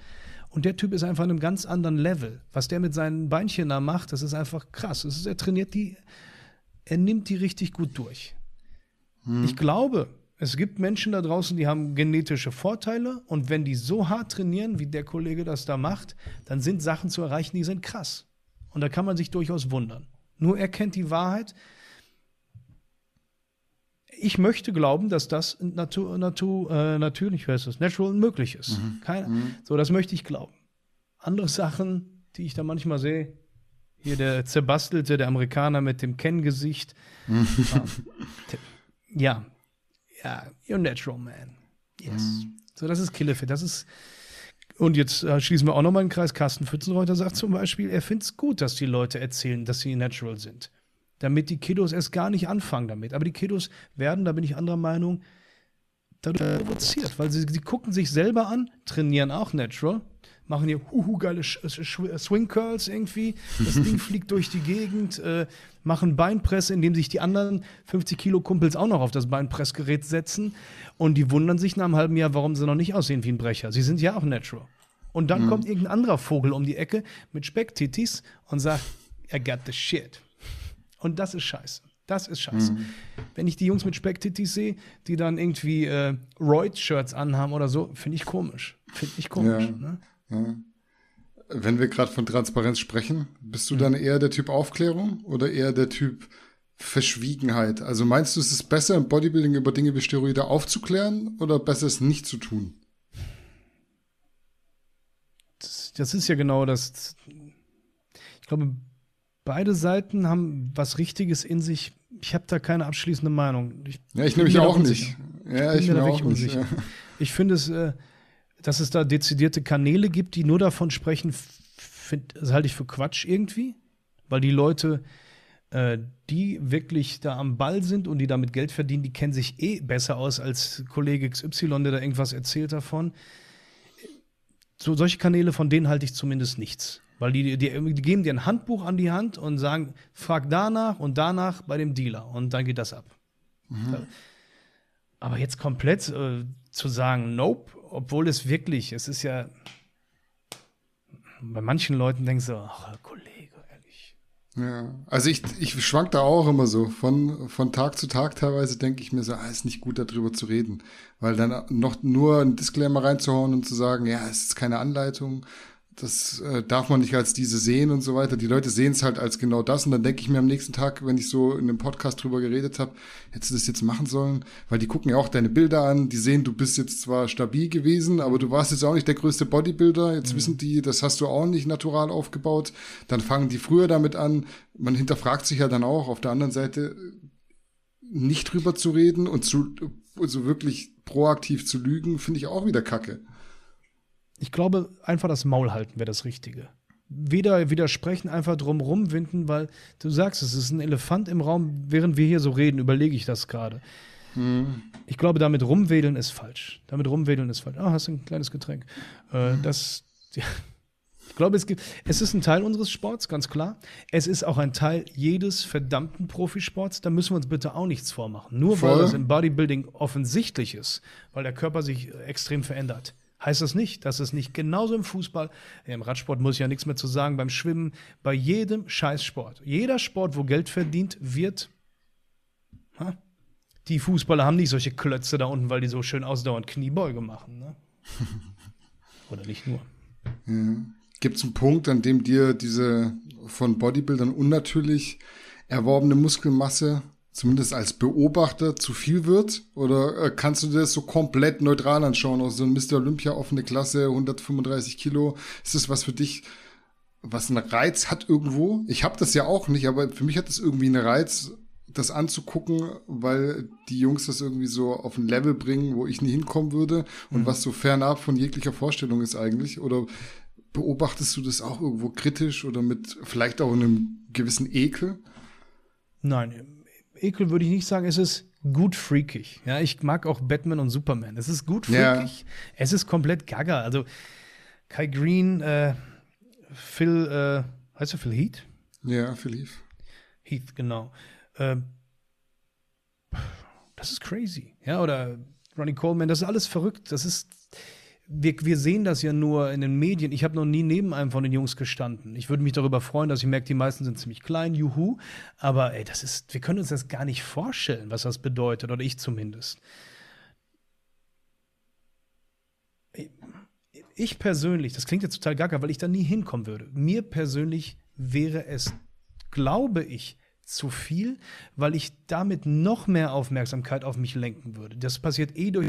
Und der Typ ist einfach an einem ganz anderen Level. Was der mit seinen Beinchen da macht, das ist einfach krass. Ist, er trainiert die, er nimmt die richtig gut durch. Hm. Ich glaube, es gibt Menschen da draußen, die haben genetische Vorteile und wenn die so hart trainieren, wie der Kollege das da macht, dann sind Sachen zu erreichen, die sind krass. Und da kann man sich durchaus wundern. Nur er kennt die Wahrheit. Ich möchte glauben, dass das natu, natu, äh, natürlich, heißt das, natural möglich ist. Mhm. Keine, mhm. So, das möchte ich glauben. Andere Sachen, die ich da manchmal sehe, hier der zerbastelte, der Amerikaner mit dem Kenngesicht. Mhm. ja, ja, you're natural man. Yes. Mhm. So, das ist Killefit. Das ist und jetzt äh, schließen wir auch nochmal den Kreis. Carsten Pfützenreuter sagt zum Beispiel, er findet es gut, dass die Leute erzählen, dass sie natural sind. Damit die Kiddos erst gar nicht anfangen damit. Aber die Kiddos werden, da bin ich anderer Meinung, dadurch provoziert, weil sie, sie gucken sich selber an, trainieren auch natural machen hier huhu geile äh, äh, Swing Curls irgendwie. Das Ding fliegt durch die Gegend, äh, machen Beinpresse, indem sich die anderen 50 Kilo Kumpels auch noch auf das Beinpressgerät setzen. Und die wundern sich nach einem halben Jahr, warum sie noch nicht aussehen wie ein Brecher. Sie sind ja auch natural. Und dann mhm. kommt irgendein anderer Vogel um die Ecke mit Specktitis und sagt, I got the shit. Und das ist scheiße. Das ist scheiße. Mhm. Wenn ich die Jungs mit Specktitis sehe, die dann irgendwie äh, Royd-Shirts anhaben oder so, finde ich komisch. Finde ich komisch. Ja. Ne? Ja. Wenn wir gerade von Transparenz sprechen, bist du dann eher der Typ Aufklärung oder eher der Typ Verschwiegenheit? Also meinst du, es ist besser im Bodybuilding über Dinge wie Steroide aufzuklären oder besser es nicht zu tun? Das, das ist ja genau das. Ich glaube, beide Seiten haben was Richtiges in sich. Ich habe da keine abschließende Meinung. Ich ja, ich nehme mich auch nicht. Ja, ich bin mir auch unsicher. Ja. Ich finde es, äh, dass es da dezidierte Kanäle gibt, die nur davon sprechen, find, das halte ich für Quatsch irgendwie, weil die Leute, äh, die wirklich da am Ball sind und die damit Geld verdienen, die kennen sich eh besser aus als Kollege XY, der da irgendwas erzählt davon. So, solche Kanäle, von denen halte ich zumindest nichts. Weil die, die, die, geben dir ein Handbuch an die Hand und sagen, frag danach und danach bei dem Dealer und dann geht das ab. Mhm. Aber jetzt komplett äh, zu sagen, nope, obwohl es wirklich, es ist ja, bei manchen Leuten denkst du, ach, Kollege, ehrlich. Ja, also ich, ich schwank da auch immer so. Von, von Tag zu Tag teilweise denke ich mir so, ah, ist nicht gut darüber zu reden. Weil dann noch nur ein Disclaimer reinzuhauen und zu sagen, ja, es ist keine Anleitung, das äh, darf man nicht als diese sehen und so weiter. Die Leute sehen es halt als genau das. Und dann denke ich mir am nächsten Tag, wenn ich so in einem Podcast drüber geredet habe, hättest du das jetzt machen sollen? Weil die gucken ja auch deine Bilder an, die sehen, du bist jetzt zwar stabil gewesen, aber du warst jetzt auch nicht der größte Bodybuilder. Jetzt mhm. wissen die, das hast du auch nicht natural aufgebaut. Dann fangen die früher damit an. Man hinterfragt sich ja dann auch auf der anderen Seite nicht drüber zu reden und zu, also wirklich proaktiv zu lügen, finde ich auch wieder kacke. Ich glaube, einfach das Maul halten wäre das Richtige. Weder widersprechen, einfach drum rumwinden, weil du sagst, es ist ein Elefant im Raum, während wir hier so reden, überlege ich das gerade. Hm. Ich glaube, damit rumwedeln ist falsch. Damit rumwedeln ist falsch. Ah, hast du ein kleines Getränk. Äh, hm. Das. Ja. Ich glaube, es gibt, es ist ein Teil unseres Sports, ganz klar. Es ist auch ein Teil jedes verdammten Profisports. Da müssen wir uns bitte auch nichts vormachen. Nur Voll. weil das im Bodybuilding offensichtlich ist, weil der Körper sich extrem verändert heißt das nicht, dass es nicht genauso im Fußball, im Radsport muss ich ja nichts mehr zu sagen, beim Schwimmen, bei jedem Scheißsport. Jeder Sport, wo Geld verdient wird, ha? die Fußballer haben nicht solche Klötze da unten, weil die so schön ausdauernd Kniebeuge machen. Ne? Oder nicht nur. Ja. Gibt es einen Punkt, an dem dir diese von Bodybuildern unnatürlich erworbene Muskelmasse zumindest als Beobachter zu viel wird? Oder äh, kannst du dir das so komplett neutral anschauen? Aus so ein Mr. Olympia offene Klasse, 135 Kilo. Ist das was für dich, was einen Reiz hat irgendwo? Ich habe das ja auch nicht, aber für mich hat das irgendwie einen Reiz, das anzugucken, weil die Jungs das irgendwie so auf ein Level bringen, wo ich nie hinkommen würde und mhm. was so fernab von jeglicher Vorstellung ist eigentlich. Oder beobachtest du das auch irgendwo kritisch oder mit vielleicht auch einem gewissen Ekel? Nein, Ekel würde ich nicht sagen, es ist gut freakig. Ja, ich mag auch Batman und Superman. Es ist gut freakig. Ja. Es ist komplett gaga. Also Kai Green, äh, Phil, äh, heißt er Phil Heath? Ja, Phil Heath. Heath, genau. Äh, das ist crazy. Ja, oder Ronnie Coleman, das ist alles verrückt. Das ist wir, wir sehen das ja nur in den Medien. Ich habe noch nie neben einem von den Jungs gestanden. Ich würde mich darüber freuen, dass ich merke, die meisten sind ziemlich klein, juhu. Aber ey, das ist, wir können uns das gar nicht vorstellen, was das bedeutet, oder ich zumindest. Ich persönlich, das klingt jetzt total gaga, weil ich da nie hinkommen würde. Mir persönlich wäre es, glaube ich, zu viel, weil ich damit noch mehr Aufmerksamkeit auf mich lenken würde. Das passiert eh durch.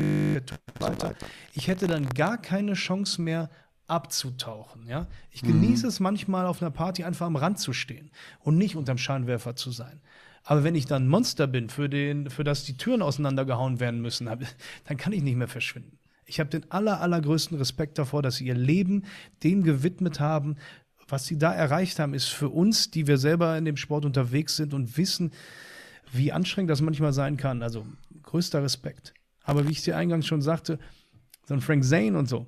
Ich hätte dann gar keine Chance mehr abzutauchen. Ja? Ich mhm. genieße es manchmal auf einer Party einfach am Rand zu stehen und nicht unterm Scheinwerfer zu sein. Aber wenn ich dann Monster bin, für, den, für das die Türen auseinandergehauen werden müssen, dann kann ich nicht mehr verschwinden. Ich habe den aller, allergrößten Respekt davor, dass sie ihr Leben dem gewidmet haben, was sie da erreicht haben, ist für uns, die wir selber in dem Sport unterwegs sind und wissen, wie anstrengend das manchmal sein kann. Also größter Respekt. Aber wie ich dir eingangs schon sagte, so ein Frank Zane und so,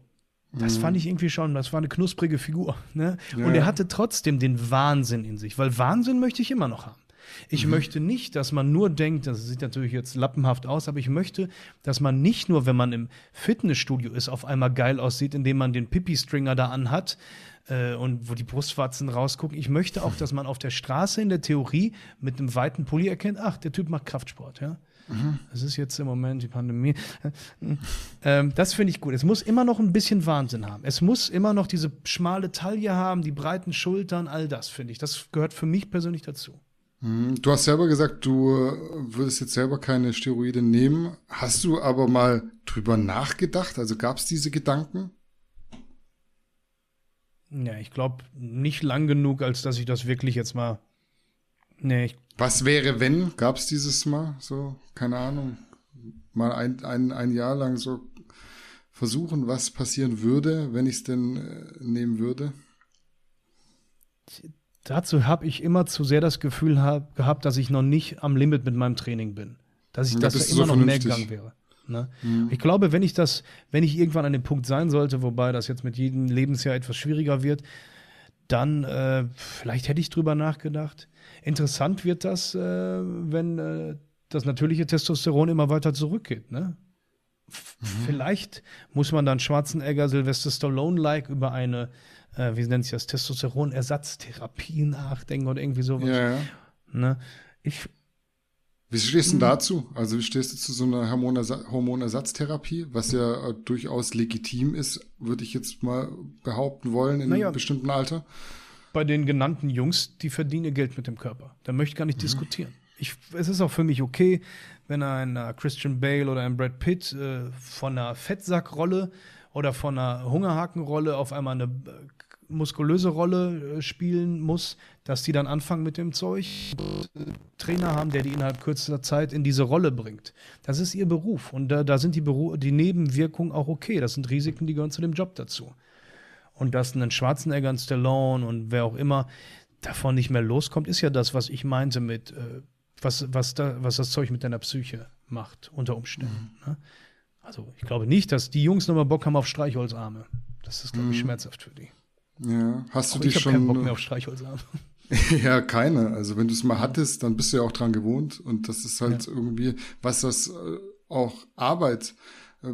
das mhm. fand ich irgendwie schon, das war eine knusprige Figur. Ne? Ja. Und er hatte trotzdem den Wahnsinn in sich, weil Wahnsinn möchte ich immer noch haben. Ich mhm. möchte nicht, dass man nur denkt, das sieht natürlich jetzt lappenhaft aus, aber ich möchte, dass man nicht nur, wenn man im Fitnessstudio ist, auf einmal geil aussieht, indem man den Pipi-Stringer da anhat, äh, und wo die Brustwarzen rausgucken. Ich möchte auch, dass man auf der Straße in der Theorie mit einem weiten Pulli erkennt, ach, der Typ macht Kraftsport, ja. Mhm. Das ist jetzt im Moment die Pandemie. Ähm, das finde ich gut. Es muss immer noch ein bisschen Wahnsinn haben. Es muss immer noch diese schmale Taille haben, die breiten Schultern, all das finde ich. Das gehört für mich persönlich dazu. Mhm. Du hast selber gesagt, du würdest jetzt selber keine Steroide nehmen. Hast du aber mal drüber nachgedacht? Also gab es diese Gedanken? Ja, ich glaube nicht lang genug, als dass ich das wirklich jetzt mal. Nee, Was wäre, wenn? Gab es dieses Mal so, keine Ahnung, mal ein, ein, ein Jahr lang so versuchen, was passieren würde, wenn ich es denn äh, nehmen würde? Dazu habe ich immer zu sehr das Gefühl hab, gehabt, dass ich noch nicht am Limit mit meinem Training bin. Dass ich Ja, das ja immer so noch mehr gegangen wäre. Ne? Ich glaube, wenn ich das, wenn ich irgendwann an dem Punkt sein sollte, wobei das jetzt mit jedem Lebensjahr etwas schwieriger wird, dann äh, vielleicht hätte ich drüber nachgedacht. Interessant wird das, äh, wenn äh, das natürliche Testosteron immer weiter zurückgeht. Ne? F- Vielleicht muss man dann Schwarzenegger, Sylvester Stallone-like über eine, äh, wie nennt sich das, Testosteronersatztherapie nachdenken oder irgendwie sowas. Ja, ja. Ne? Ich, Wie stehst Hm. du denn dazu? Also wie stehst du zu so einer Hormonersa Hormonersatztherapie, was ja äh, durchaus legitim ist, würde ich jetzt mal behaupten wollen, in Naja. einem bestimmten Alter? bei den genannten Jungs, die verdienen Geld mit dem Körper. Da möchte ich gar nicht diskutieren. Ich, es ist auch für mich okay, wenn ein äh, Christian Bale oder ein Brad Pitt äh, von einer Fettsackrolle oder von einer Hungerhakenrolle auf einmal eine äh, muskulöse Rolle äh, spielen muss, dass die dann anfangen mit dem Zeug und, Trainer haben, der die innerhalb kürzester Zeit in diese Rolle bringt. Das ist ihr Beruf und da, da sind die, Beru die Nebenwirkungen auch okay. Das sind Risiken, die gehören zu dem Job dazu und dass ein Schwarzenegger, ein Stallone und wer auch immer davon nicht mehr loskommt, ist ja das, was ich meinte mit, äh, was, was, da, was das Zeug mit deiner Psyche macht, unter Umständen. Ne? Also ich glaube nicht, dass die Jungs nochmal Bock haben auf Streichholzarme. Das ist, glaube ich, schmerzhaft für die. Ja, hast du Aber dich ich habe keinen Bock schon? mehr auf Streichholzarme. ja, keine. Also wenn du es mal hattest, dann bist du ja auch dran gewohnt und das ist halt irgendwie, was das äh, auch Arbeit äh,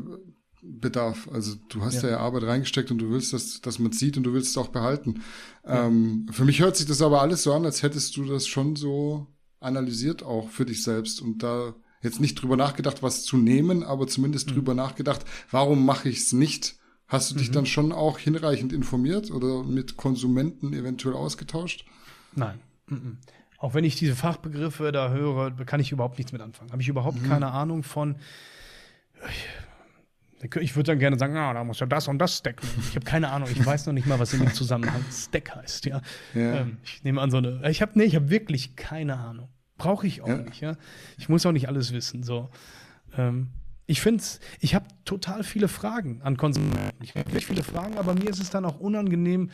bedarf. Also du hast Ja. ja. ja Arbeit reingesteckt und du willst, dass, dass man sieht und du willst es auch behalten. Ähm, für mich hört sich das aber alles so an, als hättest du das schon so analysiert auch für dich selbst und da jetzt nicht drüber nachgedacht, was zu nehmen, aber zumindest Mhm. drüber nachgedacht, warum mache ich es nicht? Hast du dich dann schon auch hinreichend informiert oder mit Konsumenten eventuell ausgetauscht? Nein. mhm. Auch wenn ich diese Fachbegriffe da höre, kann ich überhaupt nichts mit anfangen. Habe ich überhaupt keine Ahnung von. Ich, würde dann gerne sagen, ah, da muss ja das und das Stack. Ich habe keine Ahnung. Ich weiß noch nicht mal, was in dem Zusammenhang Stack heißt. Ja. Ja. Ähm, ich nehme an so eine. Ich habe nee, ich habe wirklich keine Ahnung. Brauche ich auch Ja. nicht. Ja. Ich muss auch nicht alles wissen. So. Ähm, ich finde, ich habe total viele Fragen an Konsumenten. Ich habe wirklich viele Fragen, aber mir ist es dann auch unangenehm,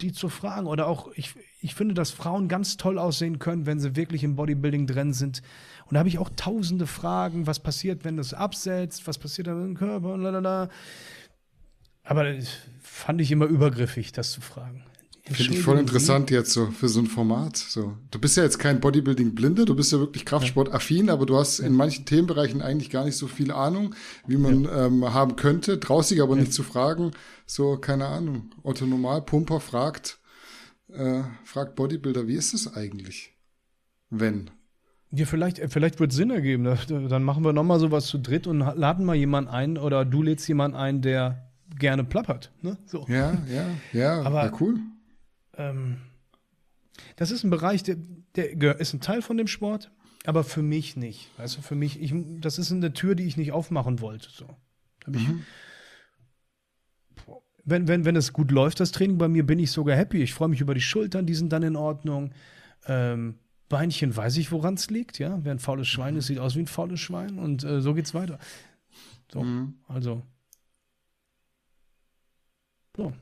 die zu fragen. Oder auch, ich, ich finde, dass Frauen ganz toll aussehen können, wenn sie wirklich im Bodybuilding drin sind. Und da habe ich auch tausende Fragen, was passiert, wenn das absetzt, was passiert dann mit dem Körper, lalala. Aber das fand ich immer übergriffig, das zu fragen. Finde ich voll interessant jetzt so für so ein Format. So, du bist ja jetzt kein Bodybuilding-Blinde, du bist ja wirklich Kraftsport-affin, aber du hast in manchen Themenbereichen eigentlich gar nicht so viel Ahnung, wie man ähm, haben könnte. Traust dich aber nicht zu fragen. So, keine Ahnung. Otto Normalpumper fragt, äh, fragt Bodybuilder, wie ist es eigentlich? Wenn? Ja, vielleicht, äh, vielleicht wird es Sinn ergeben. Da- da- Dann machen wir nochmal sowas zu dritt und laden mal jemanden ein oder du lädst jemanden ein, der gerne plappert. Ne? So. Ja, ja, ja, Aber- ja, cool. Ähm, das ist ein Bereich, der, der ist ein Teil von dem Sport, aber für mich nicht. Weißt du, für mich, ich, das ist eine Tür, die ich nicht aufmachen wollte. So. Hab ich, wenn, wenn, wenn es gut läuft, das Training bei mir, bin ich sogar happy. Ich freue mich über die Schultern, die sind dann in Ordnung. Ähm, Beinchen weiß ich, woran es liegt, ja. Wer ein faules Schwein ist, sieht aus wie ein faules Schwein und äh, so geht's weiter. So, also. So.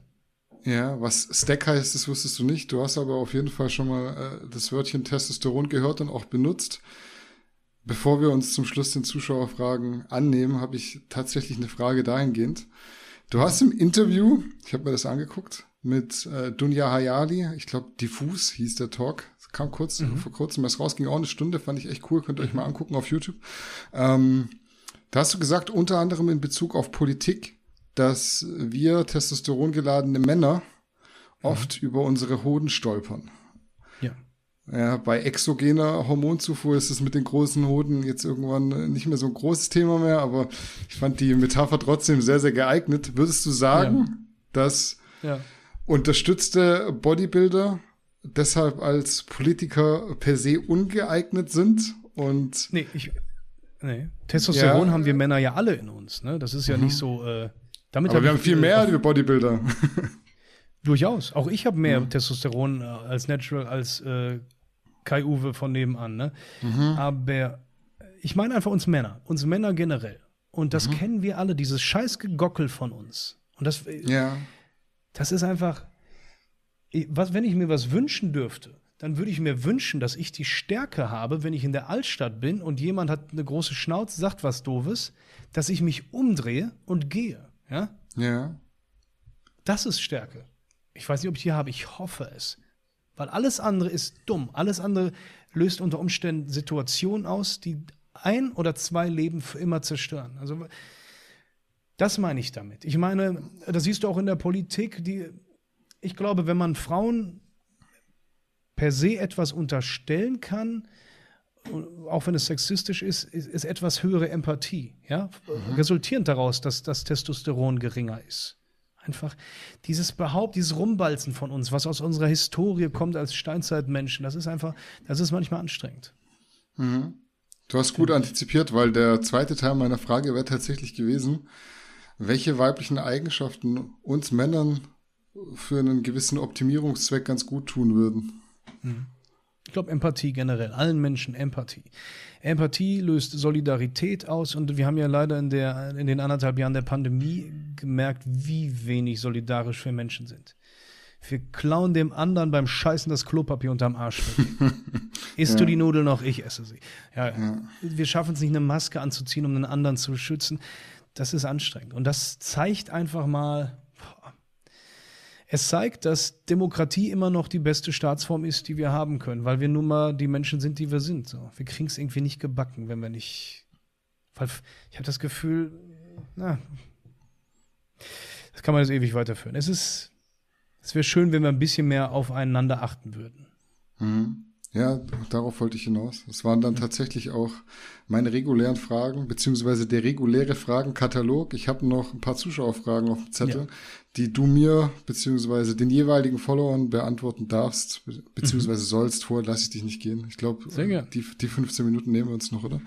Ja, was Stack heißt, das wusstest du nicht. Du hast aber auf jeden Fall schon mal äh, das Wörtchen Testosteron gehört und auch benutzt. Bevor wir uns zum Schluss den Zuschauerfragen annehmen, habe ich tatsächlich eine Frage dahingehend. Du hast im Interview, ich habe mir das angeguckt, mit äh, Dunja Hayali, ich glaube Diffus hieß der Talk, das kam kurz vor kurzem erst raus, ging auch eine Stunde, fand ich echt cool, könnt ihr euch mal angucken auf YouTube. Ähm, da hast du gesagt, unter anderem in Bezug auf Politik, dass wir testosterongeladene Männer oft über unsere Hoden stolpern. Ja. Ja, bei exogener Hormonzufuhr ist es mit den großen Hoden jetzt irgendwann äh, nicht mehr so ein großes Thema mehr, aber ich fand die Metapher trotzdem sehr, sehr geeignet. Würdest du sagen, Ja. dass Ja. unterstützte Bodybuilder deshalb als Politiker per se ungeeignet sind und Nee, ich. Nee. Testosteron Ja. haben wir Männer ja alle in uns, ne? Das ist ja nicht so. Äh, damit aber hab wir haben viel äh, mehr auch- die Bodybuilder. Durchaus. Auch ich habe mehr mhm. Testosteron äh, als Natural als äh, Kai Uwe von nebenan. Ne? Mhm. Aber ich meine einfach uns Männer, uns Männer generell. Und das mhm. kennen wir alle, dieses Scheißgegockel von uns. Und das, ja. das ist einfach, was, wenn ich mir was wünschen dürfte, dann würde ich mir wünschen, dass ich die Stärke habe, wenn ich in der Altstadt bin und jemand hat eine große Schnauze, sagt was Doofes, dass ich mich umdrehe und gehe. Ja? Ja. Das ist Stärke. Ich weiß nicht, ob ich die habe. Ich hoffe es. Weil alles andere ist dumm. Alles andere löst unter Umständen Situationen aus, die ein oder zwei Leben für immer zerstören. Also das meine ich damit. Ich meine, das siehst du auch in der Politik, die ich glaube, wenn man Frauen per se etwas unterstellen kann, auch wenn es sexistisch ist, ist, ist etwas höhere Empathie, ja, mhm. resultierend daraus, dass das Testosteron geringer ist. Einfach dieses Behaupt, dieses Rumbalzen von uns, was aus unserer Historie kommt als Steinzeitmenschen, das ist einfach, das ist manchmal anstrengend. Mhm. Du hast gut antizipiert, weil der zweite Teil meiner Frage wäre tatsächlich gewesen, welche weiblichen Eigenschaften uns Männern für einen gewissen Optimierungszweck ganz gut tun würden. Mhm. Ich glaube, Empathie generell, allen Menschen Empathie. Empathie löst Solidarität aus und wir haben ja leider in, der, in den anderthalb Jahren der Pandemie gemerkt, wie wenig solidarisch wir Menschen sind. Wir klauen dem anderen beim Scheißen das Klopapier unterm Arsch. Isst ja. du die Nudel noch? Ich esse sie. Ja, ja. Wir schaffen es nicht, eine Maske anzuziehen, um den anderen zu schützen. Das ist anstrengend. Und das zeigt einfach mal, es zeigt, dass Demokratie immer noch die beste Staatsform ist, die wir haben können, weil wir nun mal die Menschen sind, die wir sind. So. Wir kriegen es irgendwie nicht gebacken, wenn wir nicht. Weil ich habe das Gefühl, na, das kann man jetzt ewig weiterführen. Es ist, es wäre schön, wenn wir ein bisschen mehr aufeinander achten würden. Mhm. Ja, darauf wollte ich hinaus. Es waren dann tatsächlich auch meine regulären Fragen, beziehungsweise der reguläre Fragenkatalog. Ich habe noch ein paar Zuschauerfragen auf dem Zettel, ja. die du mir, beziehungsweise den jeweiligen Followern beantworten darfst, beziehungsweise mhm. sollst. Vorher lasse ich dich nicht gehen. Ich glaube, die, die 15 Minuten nehmen wir uns noch, oder?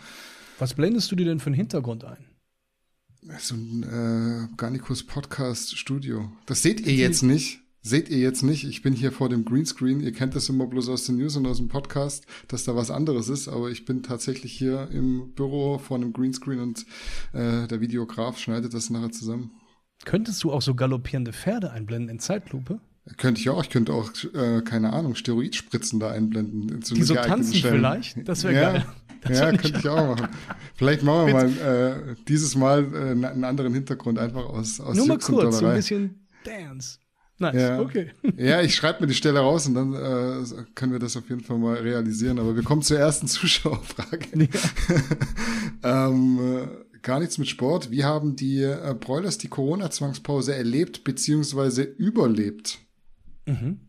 Was blendest du dir denn für einen Hintergrund ein? So ein äh, Garnicus Podcast Studio. Das seht ihr jetzt nicht seht ihr jetzt nicht. Ich bin hier vor dem Greenscreen. Ihr kennt das immer bloß aus den News und aus dem Podcast, dass da was anderes ist. Aber ich bin tatsächlich hier im Büro vor einem Greenscreen und äh, der Videograf schneidet das nachher zusammen. Könntest du auch so galoppierende Pferde einblenden in Zeitlupe? Könnte ich auch. Ich könnte auch, äh, keine Ahnung, Steroidspritzen da einblenden. Die so tanzen Stellen. vielleicht? Das wäre ja, geil. Das ja, könnte ich auch machen. Vielleicht machen wir mal äh, dieses Mal äh, einen anderen Hintergrund einfach aus aus Nur mal kurz, so ein bisschen Dance. Nice, ja. okay. Ja, ich schreibe mir die Stelle raus und dann äh, können wir das auf jeden Fall mal realisieren. Aber wir kommen zur ersten Zuschauerfrage. Ja. ähm, äh, gar nichts mit Sport. Wie haben die äh, Broilers die Corona-Zwangspause erlebt bzw. überlebt? Mhm.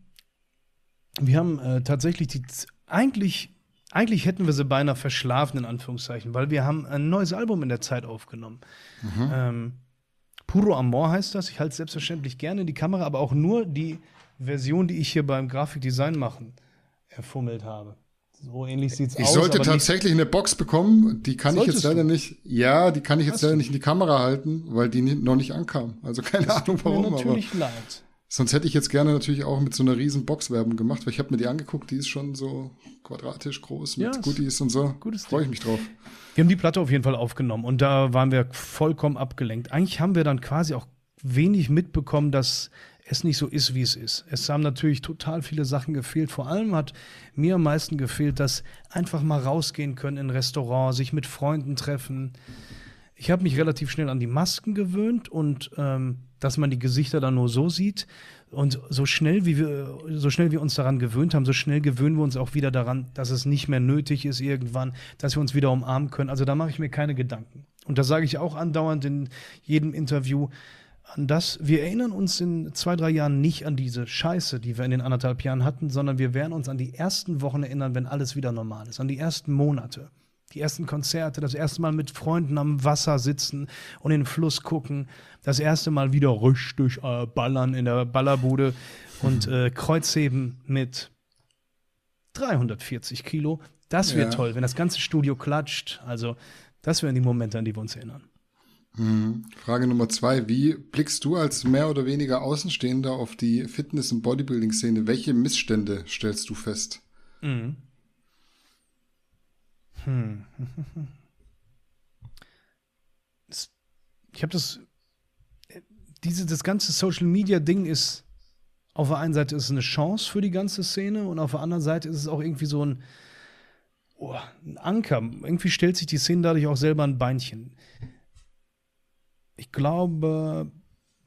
Wir haben äh, tatsächlich die eigentlich eigentlich hätten wir sie beinahe verschlafen in Anführungszeichen, weil wir haben ein neues Album in der Zeit aufgenommen. Mhm. Ähm, Puro Amor heißt das. Ich halte es selbstverständlich gerne in die Kamera, aber auch nur die Version, die ich hier beim Grafikdesign machen erfummelt habe. So ähnlich sieht es aus. Ich sollte tatsächlich eine Box bekommen, die kann ich jetzt leider du? nicht. Ja, die kann ich jetzt Hast leider du? nicht in die Kamera halten, weil die noch nicht ankam. Also keine das Ahnung warum. Mir natürlich aber leid. Sonst hätte ich jetzt gerne natürlich auch mit so einer riesen Boxwerbung gemacht, weil ich habe mir die angeguckt, die ist schon so quadratisch groß mit ja, Goodies und so. Freue ich mich drauf. Wir haben die Platte auf jeden Fall aufgenommen und da waren wir vollkommen abgelenkt. Eigentlich haben wir dann quasi auch wenig mitbekommen, dass es nicht so ist, wie es ist. Es haben natürlich total viele Sachen gefehlt. Vor allem hat mir am meisten gefehlt, dass einfach mal rausgehen können in ein Restaurant, sich mit Freunden treffen. Ich habe mich relativ schnell an die Masken gewöhnt und ähm, dass man die Gesichter dann nur so sieht. Und so schnell, wie wir, so schnell wir uns daran gewöhnt haben, so schnell gewöhnen wir uns auch wieder daran, dass es nicht mehr nötig ist irgendwann, dass wir uns wieder umarmen können. Also da mache ich mir keine Gedanken. Und das sage ich auch andauernd in jedem Interview, an das, wir erinnern uns in zwei, drei Jahren nicht an diese Scheiße, die wir in den anderthalb Jahren hatten, sondern wir werden uns an die ersten Wochen erinnern, wenn alles wieder normal ist, an die ersten Monate die ersten Konzerte, das erste Mal mit Freunden am Wasser sitzen und in den Fluss gucken, das erste Mal wieder richtig äh, ballern in der Ballerbude und äh, Kreuzheben mit 340 Kilo. Das wäre ja. toll, wenn das ganze Studio klatscht. Also, das wären die Momente, an die wir uns erinnern. Hm. Frage Nummer zwei. Wie blickst du als mehr oder weniger Außenstehender auf die Fitness- und Bodybuilding-Szene? Welche Missstände stellst du fest? Mhm. Hm. Ich habe das, diese, das ganze Social Media Ding ist, auf der einen Seite ist es eine Chance für die ganze Szene und auf der anderen Seite ist es auch irgendwie so ein, oh, ein Anker. Irgendwie stellt sich die Szene dadurch auch selber ein Beinchen. Ich glaube,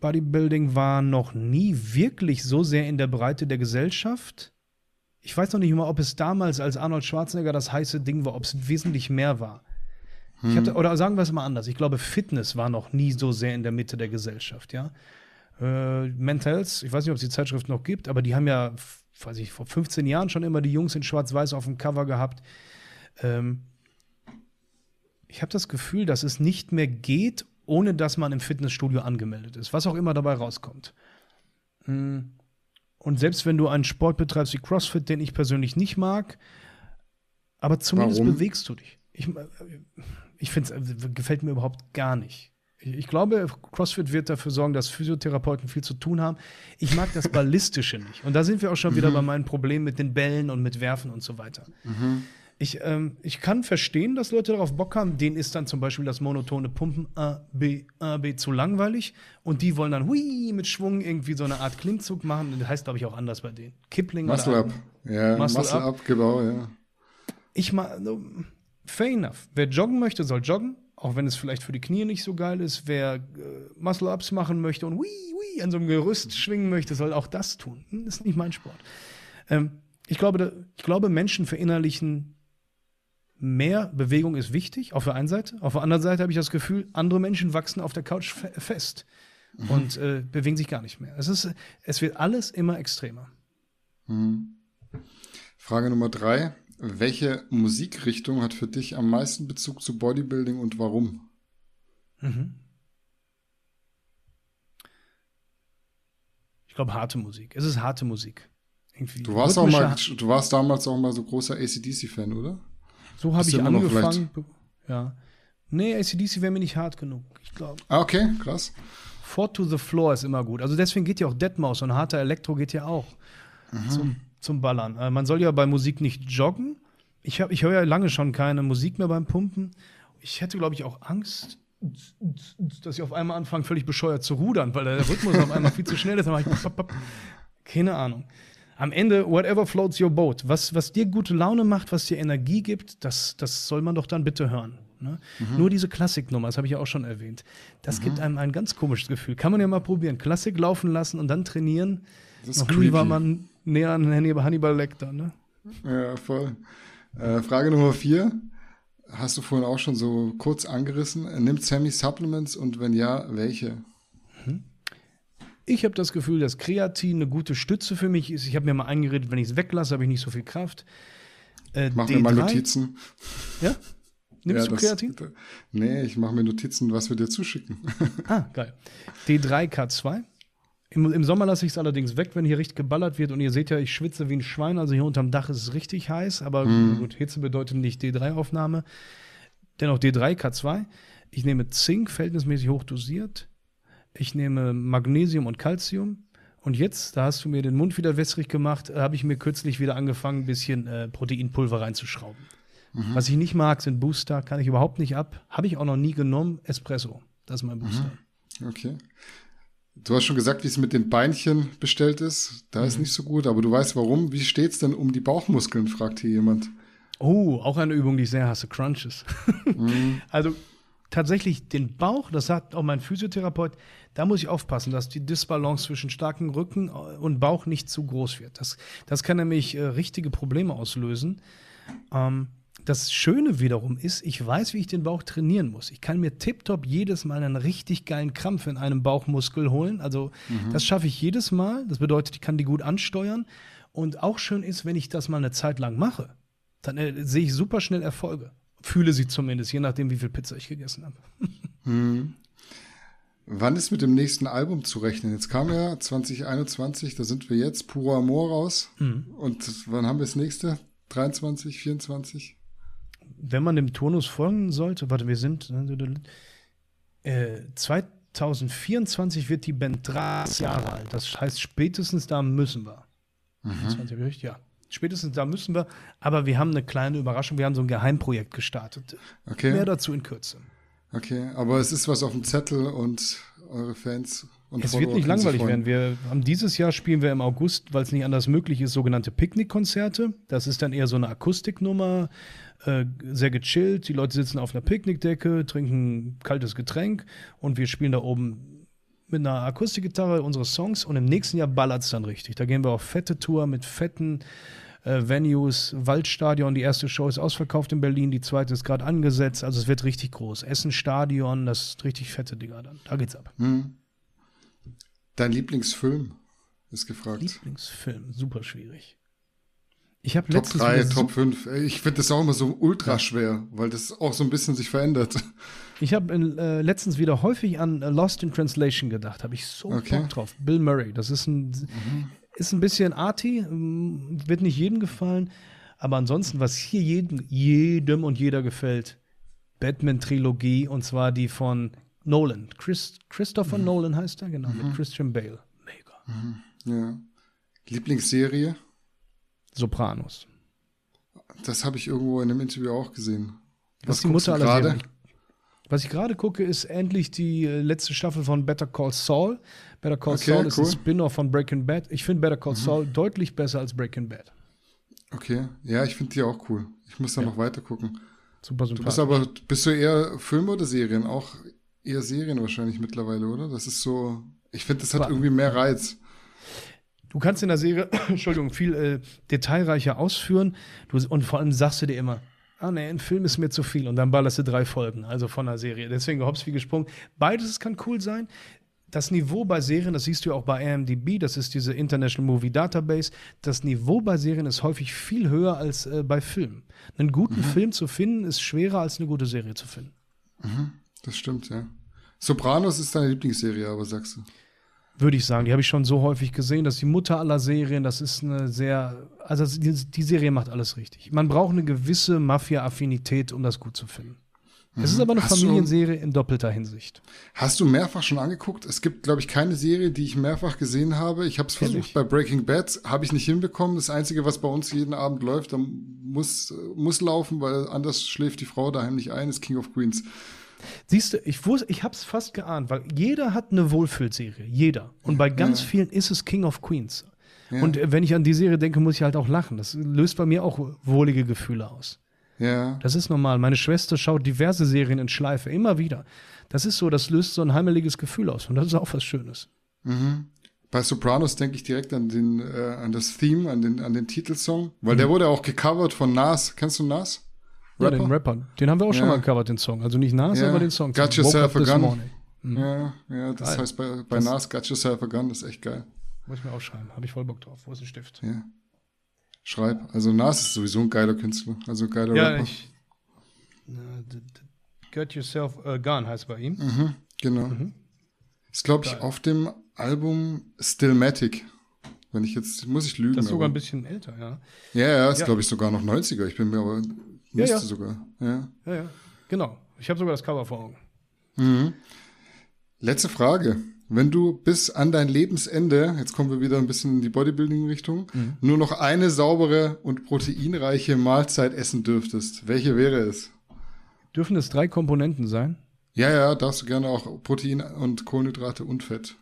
Bodybuilding war noch nie wirklich so sehr in der Breite der Gesellschaft ich weiß noch nicht mal, ob es damals als Arnold Schwarzenegger das heiße Ding war, ob es wesentlich mehr war. Hm. Hatte, oder sagen wir es mal anders. Ich glaube, Fitness war noch nie so sehr in der Mitte der Gesellschaft, ja. Äh, Mentals, ich weiß nicht, ob es die Zeitschrift noch gibt, aber die haben ja, weiß ich, vor 15 Jahren schon immer die Jungs in Schwarz-Weiß auf dem Cover gehabt. Ähm, ich habe das Gefühl, dass es nicht mehr geht, ohne dass man im Fitnessstudio angemeldet ist, was auch immer dabei rauskommt. Hm. Und selbst wenn du einen Sport betreibst wie CrossFit, den ich persönlich nicht mag, aber zumindest Warum? bewegst du dich. Ich, ich finde es äh, gefällt mir überhaupt gar nicht. Ich glaube, CrossFit wird dafür sorgen, dass Physiotherapeuten viel zu tun haben. Ich mag das Ballistische nicht. Und da sind wir auch schon wieder mhm. bei meinem Problem mit den Bällen und mit Werfen und so weiter. Mhm. Ich, ähm, ich kann verstehen, dass Leute darauf Bock haben. Denen ist dann zum Beispiel das monotone Pumpen A, B, A, B zu langweilig. Und die wollen dann hui mit Schwung irgendwie so eine Art Klimmzug machen. Das heißt, glaube ich, auch anders bei denen. Kipling Muscle oder Up. Ja, Muscle, Muscle up. up, genau, ja. Ich mal, fair enough. Wer joggen möchte, soll joggen. Auch wenn es vielleicht für die Knie nicht so geil ist. Wer äh, Muscle-Ups machen möchte und hui, hui an so einem Gerüst schwingen möchte, soll auch das tun. Das hm, ist nicht mein Sport. Ähm, ich glaube, ich glaube, Menschen verinnerlichen mehr Bewegung ist wichtig, auf der einen Seite. Auf der anderen Seite habe ich das Gefühl, andere Menschen wachsen auf der Couch fest mhm. und äh, bewegen sich gar nicht mehr. Es, ist, es wird alles immer extremer. Mhm. Frage Nummer drei. Welche Musikrichtung hat für dich am meisten Bezug zu Bodybuilding und warum? Mhm. Ich glaube, harte Musik. Es ist harte Musik. Irgendwie du warst, auch mal, du warst damals auch mal so großer ACDC-Fan, oder? So habe ich angefangen. Ja. Nee, ACDC wäre mir nicht hart genug, ich glaube. Ah, okay, krass. Four to the Floor ist immer gut. Also deswegen geht ja auch Deadmaus und harter Elektro geht ja auch mhm. zum, zum Ballern. Äh, man soll ja bei Musik nicht joggen. Ich, ich höre ja lange schon keine Musik mehr beim Pumpen. Ich hätte, glaube ich, auch Angst, dass ich auf einmal anfange, völlig bescheuert zu rudern, weil der Rhythmus auf einmal viel zu schnell ist. Dann ich keine Ahnung am Ende, whatever floats your boat. Was, was dir gute Laune macht, was dir Energie gibt, das, das soll man doch dann bitte hören. Ne? Mhm. Nur diese Klassiknummer, das habe ich ja auch schon erwähnt, das mhm. gibt einem ein ganz komisches Gefühl. Kann man ja mal probieren. Klassik laufen lassen und dann trainieren. Das ist Noch nie war man näher an Hannibal Lecter. Ne? Ja, voll. Äh, Frage Nummer vier. Hast du vorhin auch schon so kurz angerissen. Nimmt Sammy Supplements und wenn ja, welche? Ich habe das Gefühl, dass Kreatin eine gute Stütze für mich ist. Ich habe mir mal eingeredet, wenn ich es weglasse, habe ich nicht so viel Kraft. Äh, mach D3, mir mal Notizen. Ja? Nimmst ja, du Kreatin? Das, nee, ich mache mir Notizen, was wir dir zuschicken. ah, geil. D3K2. Im, Im, Sommer lasse ich es allerdings weg, wenn hier richtig geballert wird. Und ihr seht ja, ich schwitze wie ein Schwein. Also hier unterm Dach ist es richtig heiß. Aber hm. gut, Hitze bedeutet nicht D3-Aufnahme. Dennoch D3K2. Ich nehme Zink, verhältnismäßig hoch dosiert. Ich nehme Magnesium und Calcium. Und jetzt, da hast du mir den Mund wieder wässrig gemacht, habe ich mir kürzlich wieder angefangen, ein bisschen äh, Proteinpulver reinzuschrauben. Mhm. Was ich nicht mag, sind Booster, kann ich überhaupt nicht ab. Habe ich auch noch nie genommen. Espresso, das ist mein Booster. Mhm. Okay. Du hast schon gesagt, wie es mit den Beinchen bestellt ist. Da mhm. ist nicht so gut, aber du weißt warum. Wie steht es denn um die Bauchmuskeln, fragt hier jemand. Oh, auch eine Übung, die ich sehr hasse, Crunches. Mhm. Also tatsächlich den Bauch, das sagt auch mein Physiotherapeut, da muss ich aufpassen, dass die Disbalance zwischen starkem Rücken und Bauch nicht zu groß wird. Das, das kann nämlich äh, richtige Probleme auslösen. Ähm, das Schöne wiederum ist, ich weiß, wie ich den Bauch trainieren muss. Ich kann mir tiptop jedes Mal einen richtig geilen Krampf in einem Bauchmuskel holen. Also mhm. das schaffe ich jedes Mal. Das bedeutet, ich kann die gut ansteuern. Und auch schön ist, wenn ich das mal eine Zeit lang mache, dann äh, sehe ich super schnell Erfolge. Fühle sie zumindest, je nachdem, wie viel Pizza ich gegessen habe. Hm. Wann ist mit dem nächsten Album zu rechnen? Jetzt kam ja 2021, da sind wir jetzt, Puro Amor raus. Mhm. Und wann haben wir das nächste? 23, 24? Wenn man dem Turnus folgen sollte, warte, wir sind Äh, 2024 wird die Band 30 Jahre alt. Das heißt, spätestens da müssen wir. Mhm. 20, richtig? Ja. Spätestens da müssen wir. Aber wir haben eine kleine Überraschung. Wir haben so ein Geheimprojekt gestartet. Okay. Mehr dazu in Kürze. Okay, aber es ist was auf dem Zettel und eure Fans und Es wird nicht langweilig werden. Wir haben dieses Jahr spielen wir im August, weil es nicht anders möglich ist, sogenannte Picknickkonzerte. Das ist dann eher so eine Akustiknummer, äh, sehr gechillt. Die Leute sitzen auf einer Picknickdecke, trinken kaltes Getränk und wir spielen da oben mit einer Akustikgitarre unsere Songs und im nächsten Jahr ballert es dann richtig. Da gehen wir auf fette Tour mit fetten äh, Venues, Waldstadion, die erste Show ist ausverkauft in Berlin, die zweite ist gerade angesetzt, also es wird richtig groß. Essen Stadion, das ist richtig fette Dinger dann. Da geht's ab. Hm. Dein Lieblingsfilm ist gefragt. Lieblingsfilm, super schwierig. Ich habe Top letztens 3, wieder Top 5. Ich finde das auch immer so ultra schwer, weil das auch so ein bisschen sich verändert. Ich habe äh, letztens wieder häufig an äh, Lost in Translation gedacht. Habe ich so Okay. Bock drauf. Bill Murray. Das ist ein, ist ein bisschen arty, wird nicht jedem gefallen. Aber ansonsten, was hier jedem, jedem und jeder gefällt, Batman-Trilogie und zwar die von Nolan. Chris, Christopher Nolan heißt er, genau, mit Christian Bale. Mega. Ja. Lieblingsserie? Sopranos. Das habe ich irgendwo in einem Interview auch gesehen. Das ist die Mutter du aller? Serien. Was ich gerade gucke, ist endlich die äh, letzte Staffel von Better Call Saul. Better Call Okay, Saul ist ein cool. Spin-off von Breaking Bad. Ich finde Better Call Saul deutlich besser als Breaking Bad. Okay, ja, ich finde die auch cool. Ich muss da noch weiter gucken. Super Du sympathisch. bist aber, bist du eher Filme oder Serien? Auch eher Serien wahrscheinlich mittlerweile, oder? Das ist so, ich finde, das hat irgendwie mehr Reiz. Du kannst in der Serie, Entschuldigung, viel äh, detailreicher ausführen. Du, und vor allem sagst du dir immer, ah nee, ein Film ist mir zu viel. Und dann ballerst du drei Folgen, also von einer Serie. Deswegen hops wie gesprungen. Beides kann cool sein. Das Niveau bei Serien, das siehst du ja auch bei IMDb, das ist diese International Movie Database. Das Niveau bei Serien ist häufig viel höher als äh, bei Filmen. Einen guten Film zu finden, ist schwerer als eine gute Serie zu finden. Das stimmt, ja. Sopranos ist deine Lieblingsserie, aber sagst du. Würde ich sagen. Die habe ich schon so häufig gesehen. Das ist die Mutter aller Serien. Das ist eine sehr. Also, die, die Serie macht alles richtig. Man braucht eine gewisse Mafia-Affinität, um das gut zu finden. Es ist aber eine Hast du- Familienserie in doppelter Hinsicht. Hast du mehrfach schon angeguckt? Es gibt, glaube ich, keine Serie, die ich mehrfach gesehen habe. Ich habe es versucht bei Breaking Bad, habe ich nicht hinbekommen. Das Einzige, was bei uns jeden Abend läuft, muss, äh, muss laufen, weil anders schläft die Frau daheim nicht ein, ist King of Queens. Siehst du, ich wusste, ich habe es fast geahnt, weil jeder hat eine Wohlfühlserie. Jeder. Und bei ganz vielen ist es King of Queens. Und äh, wenn ich an die Serie denke, muss ich halt auch lachen. Das löst bei mir auch wohlige Gefühle aus. Ja. Das ist normal. Meine Schwester schaut diverse Serien in Schleife, immer wieder. Das ist so, das löst so ein heimeliges Gefühl aus. Und das ist auch was Schönes. Bei Sopranos denke ich direkt an den, äh, an das Theme, an den, an den Titelsong, weil der wurde auch gecovert von Nas. Kennst du Nas? Ja, den Rapper. Den haben wir auch schon mal gecovert, den Song. Also nicht Nas, aber den Song. Got yourself a gun. Morning. Ja, ja, das Geil. heißt bei, bei Das- Nas Got Yourself a Gun, das ist echt geil. Muss ich mir aufschreiben. Habe ich voll Bock drauf. Wo ist ein Stift? Ja. Schreib. Also Nas ist sowieso ein geiler Künstler, also ein geiler Ja, Rapper. ich. Get Yourself a Gun heißt bei ihm. Genau. Mhm. Ist, glaube ich, auf dem Album Stillmatic. Wenn ich jetzt, muss ich lügen. Das ist sogar ein aber- bisschen älter, ja. Ja, ja, ist, Ja. glaube ich, sogar noch 90er. Ich bin mir aber, müsste ja. sogar. Ja. Ja, ja. Genau. Ich habe sogar das Cover vor Augen. Letzte Frage. Wenn du bis an dein Lebensende, jetzt kommen wir wieder ein bisschen in die Bodybuilding-Richtung, Mhm. nur noch eine saubere und proteinreiche Mahlzeit essen dürftest, welche wäre es? Dürfen es drei Komponenten sein? Ja, ja, darfst du gerne auch Protein und Kohlenhydrate und Fett.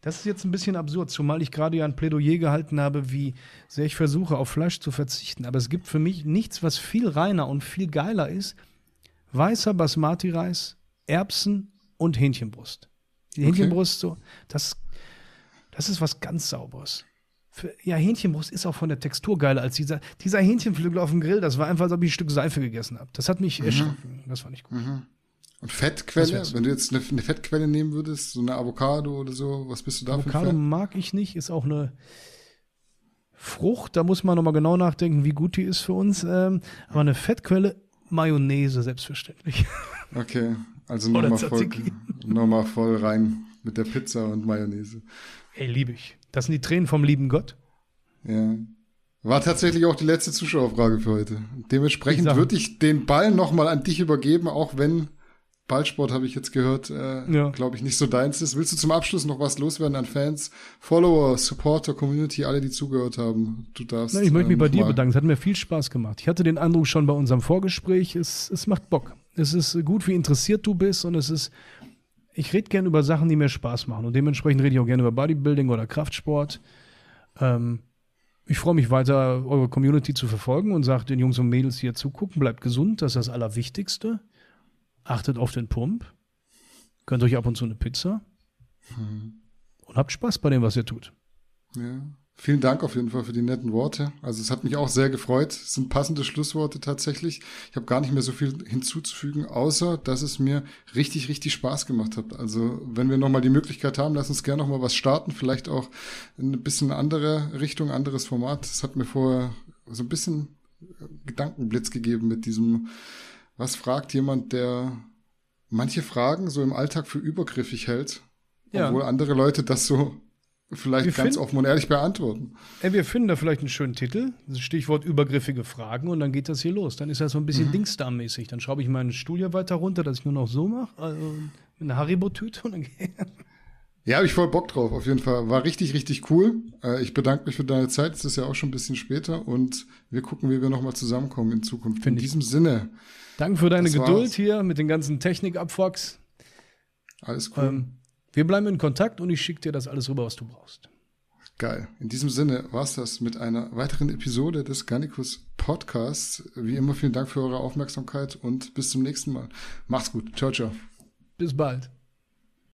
Das ist jetzt ein bisschen absurd, zumal ich gerade ja ein Plädoyer gehalten habe, wie sehr ich versuche, auf Fleisch zu verzichten. Aber es gibt für mich nichts, was viel reiner und viel geiler ist. Weißer Basmati-Reis, Erbsen und Hähnchenbrust. Die Hähnchenbrust, so, das, das ist was ganz Sauberes. Für, ja, Hähnchenbrust ist auch von der Textur geiler als dieser, dieser Hähnchenflügel auf dem Grill. Das war einfach, als ob ich ein Stück Seife gegessen habe. Das hat mich erschrocken. Das fand ich gut. Und Fettquelle, wenn du jetzt eine, eine Fettquelle nehmen würdest, so eine Avocado oder so, was bist du da Avocado für Fan? mag ich nicht, ist auch eine Frucht, da muss man nochmal genau nachdenken, wie gut die ist für uns. Ähm, aber eine Fettquelle, Mayonnaise, selbstverständlich. Okay, also Oder nochmal voll, noch voll rein mit der Pizza und Mayonnaise. Ey, liebe ich. Das sind die Tränen vom lieben Gott. Ja. War tatsächlich auch die letzte Zuschauerfrage für heute. Dementsprechend würde ich den Ball nochmal an dich übergeben, auch wenn Ballsport habe ich jetzt gehört, äh, ja. glaube ich, nicht so deins ist. Willst du zum Abschluss noch was loswerden an Fans, Follower, Supporter, Community, alle, die zugehört haben? Du darfst. Nein, ich möchte mich bei dir bedanken. Es hat mir viel Spaß gemacht. Ich hatte den Eindruck schon bei unserem Vorgespräch, es, es macht Bock. Es ist gut, wie interessiert du bist und es ist, ich rede gerne über Sachen, die mir Spaß machen und dementsprechend rede ich auch gerne über Bodybuilding oder Kraftsport. Ähm, ich freue mich weiter, eure Community zu verfolgen und sage den Jungs und Mädels, die hier zugucken, bleibt gesund, das ist das Allerwichtigste. Achtet auf den Pump. Gönnt euch ab und zu eine Pizza. Hm. Und habt Spaß bei dem, was ihr tut. Ja. Vielen Dank auf jeden Fall für die netten Worte. Also es hat mich auch sehr gefreut. Es sind passende Schlussworte tatsächlich. Ich habe gar nicht mehr so viel hinzuzufügen, außer dass es mir richtig, richtig Spaß gemacht hat. Also wenn wir nochmal die Möglichkeit haben, lass uns gerne nochmal was starten. Vielleicht auch in ein bisschen andere Richtung, anderes Format. Es hat mir vorher so ein bisschen Gedankenblitz gegeben mit diesem, was fragt jemand, der manche Fragen so im Alltag für übergriffig hält, ja. obwohl andere Leute das so vielleicht wir ganz offen und ehrlich beantworten. Ey, wir finden da vielleicht einen schönen Titel, Stichwort übergriffige Fragen und dann geht das hier los. Dann ist das so ein bisschen mhm. Dingsdarm-mäßig. Dann schraube ich meinen Stuhl hier weiter runter, dass ich nur noch so mache, also mit einer Haribo-Tüte und dann gehe ja, habe ich voll Bock drauf, auf jeden Fall. War richtig, richtig cool. Äh, ich bedanke mich für deine Zeit. Es ist ja auch schon ein bisschen später und wir gucken, wie wir nochmal zusammenkommen in Zukunft. Find in diesem Sinne. Danke für deine Geduld war's. hier mit den ganzen Technikabfucks. Alles cool. Ähm, wir bleiben in Kontakt und ich schicke dir das alles rüber, was du brauchst. Geil. In diesem Sinne war es das mit einer weiteren Episode des Garnicus Podcasts. Wie immer vielen Dank für eure Aufmerksamkeit und bis zum nächsten Mal. Macht's gut. Ciao, ciao. Bis bald.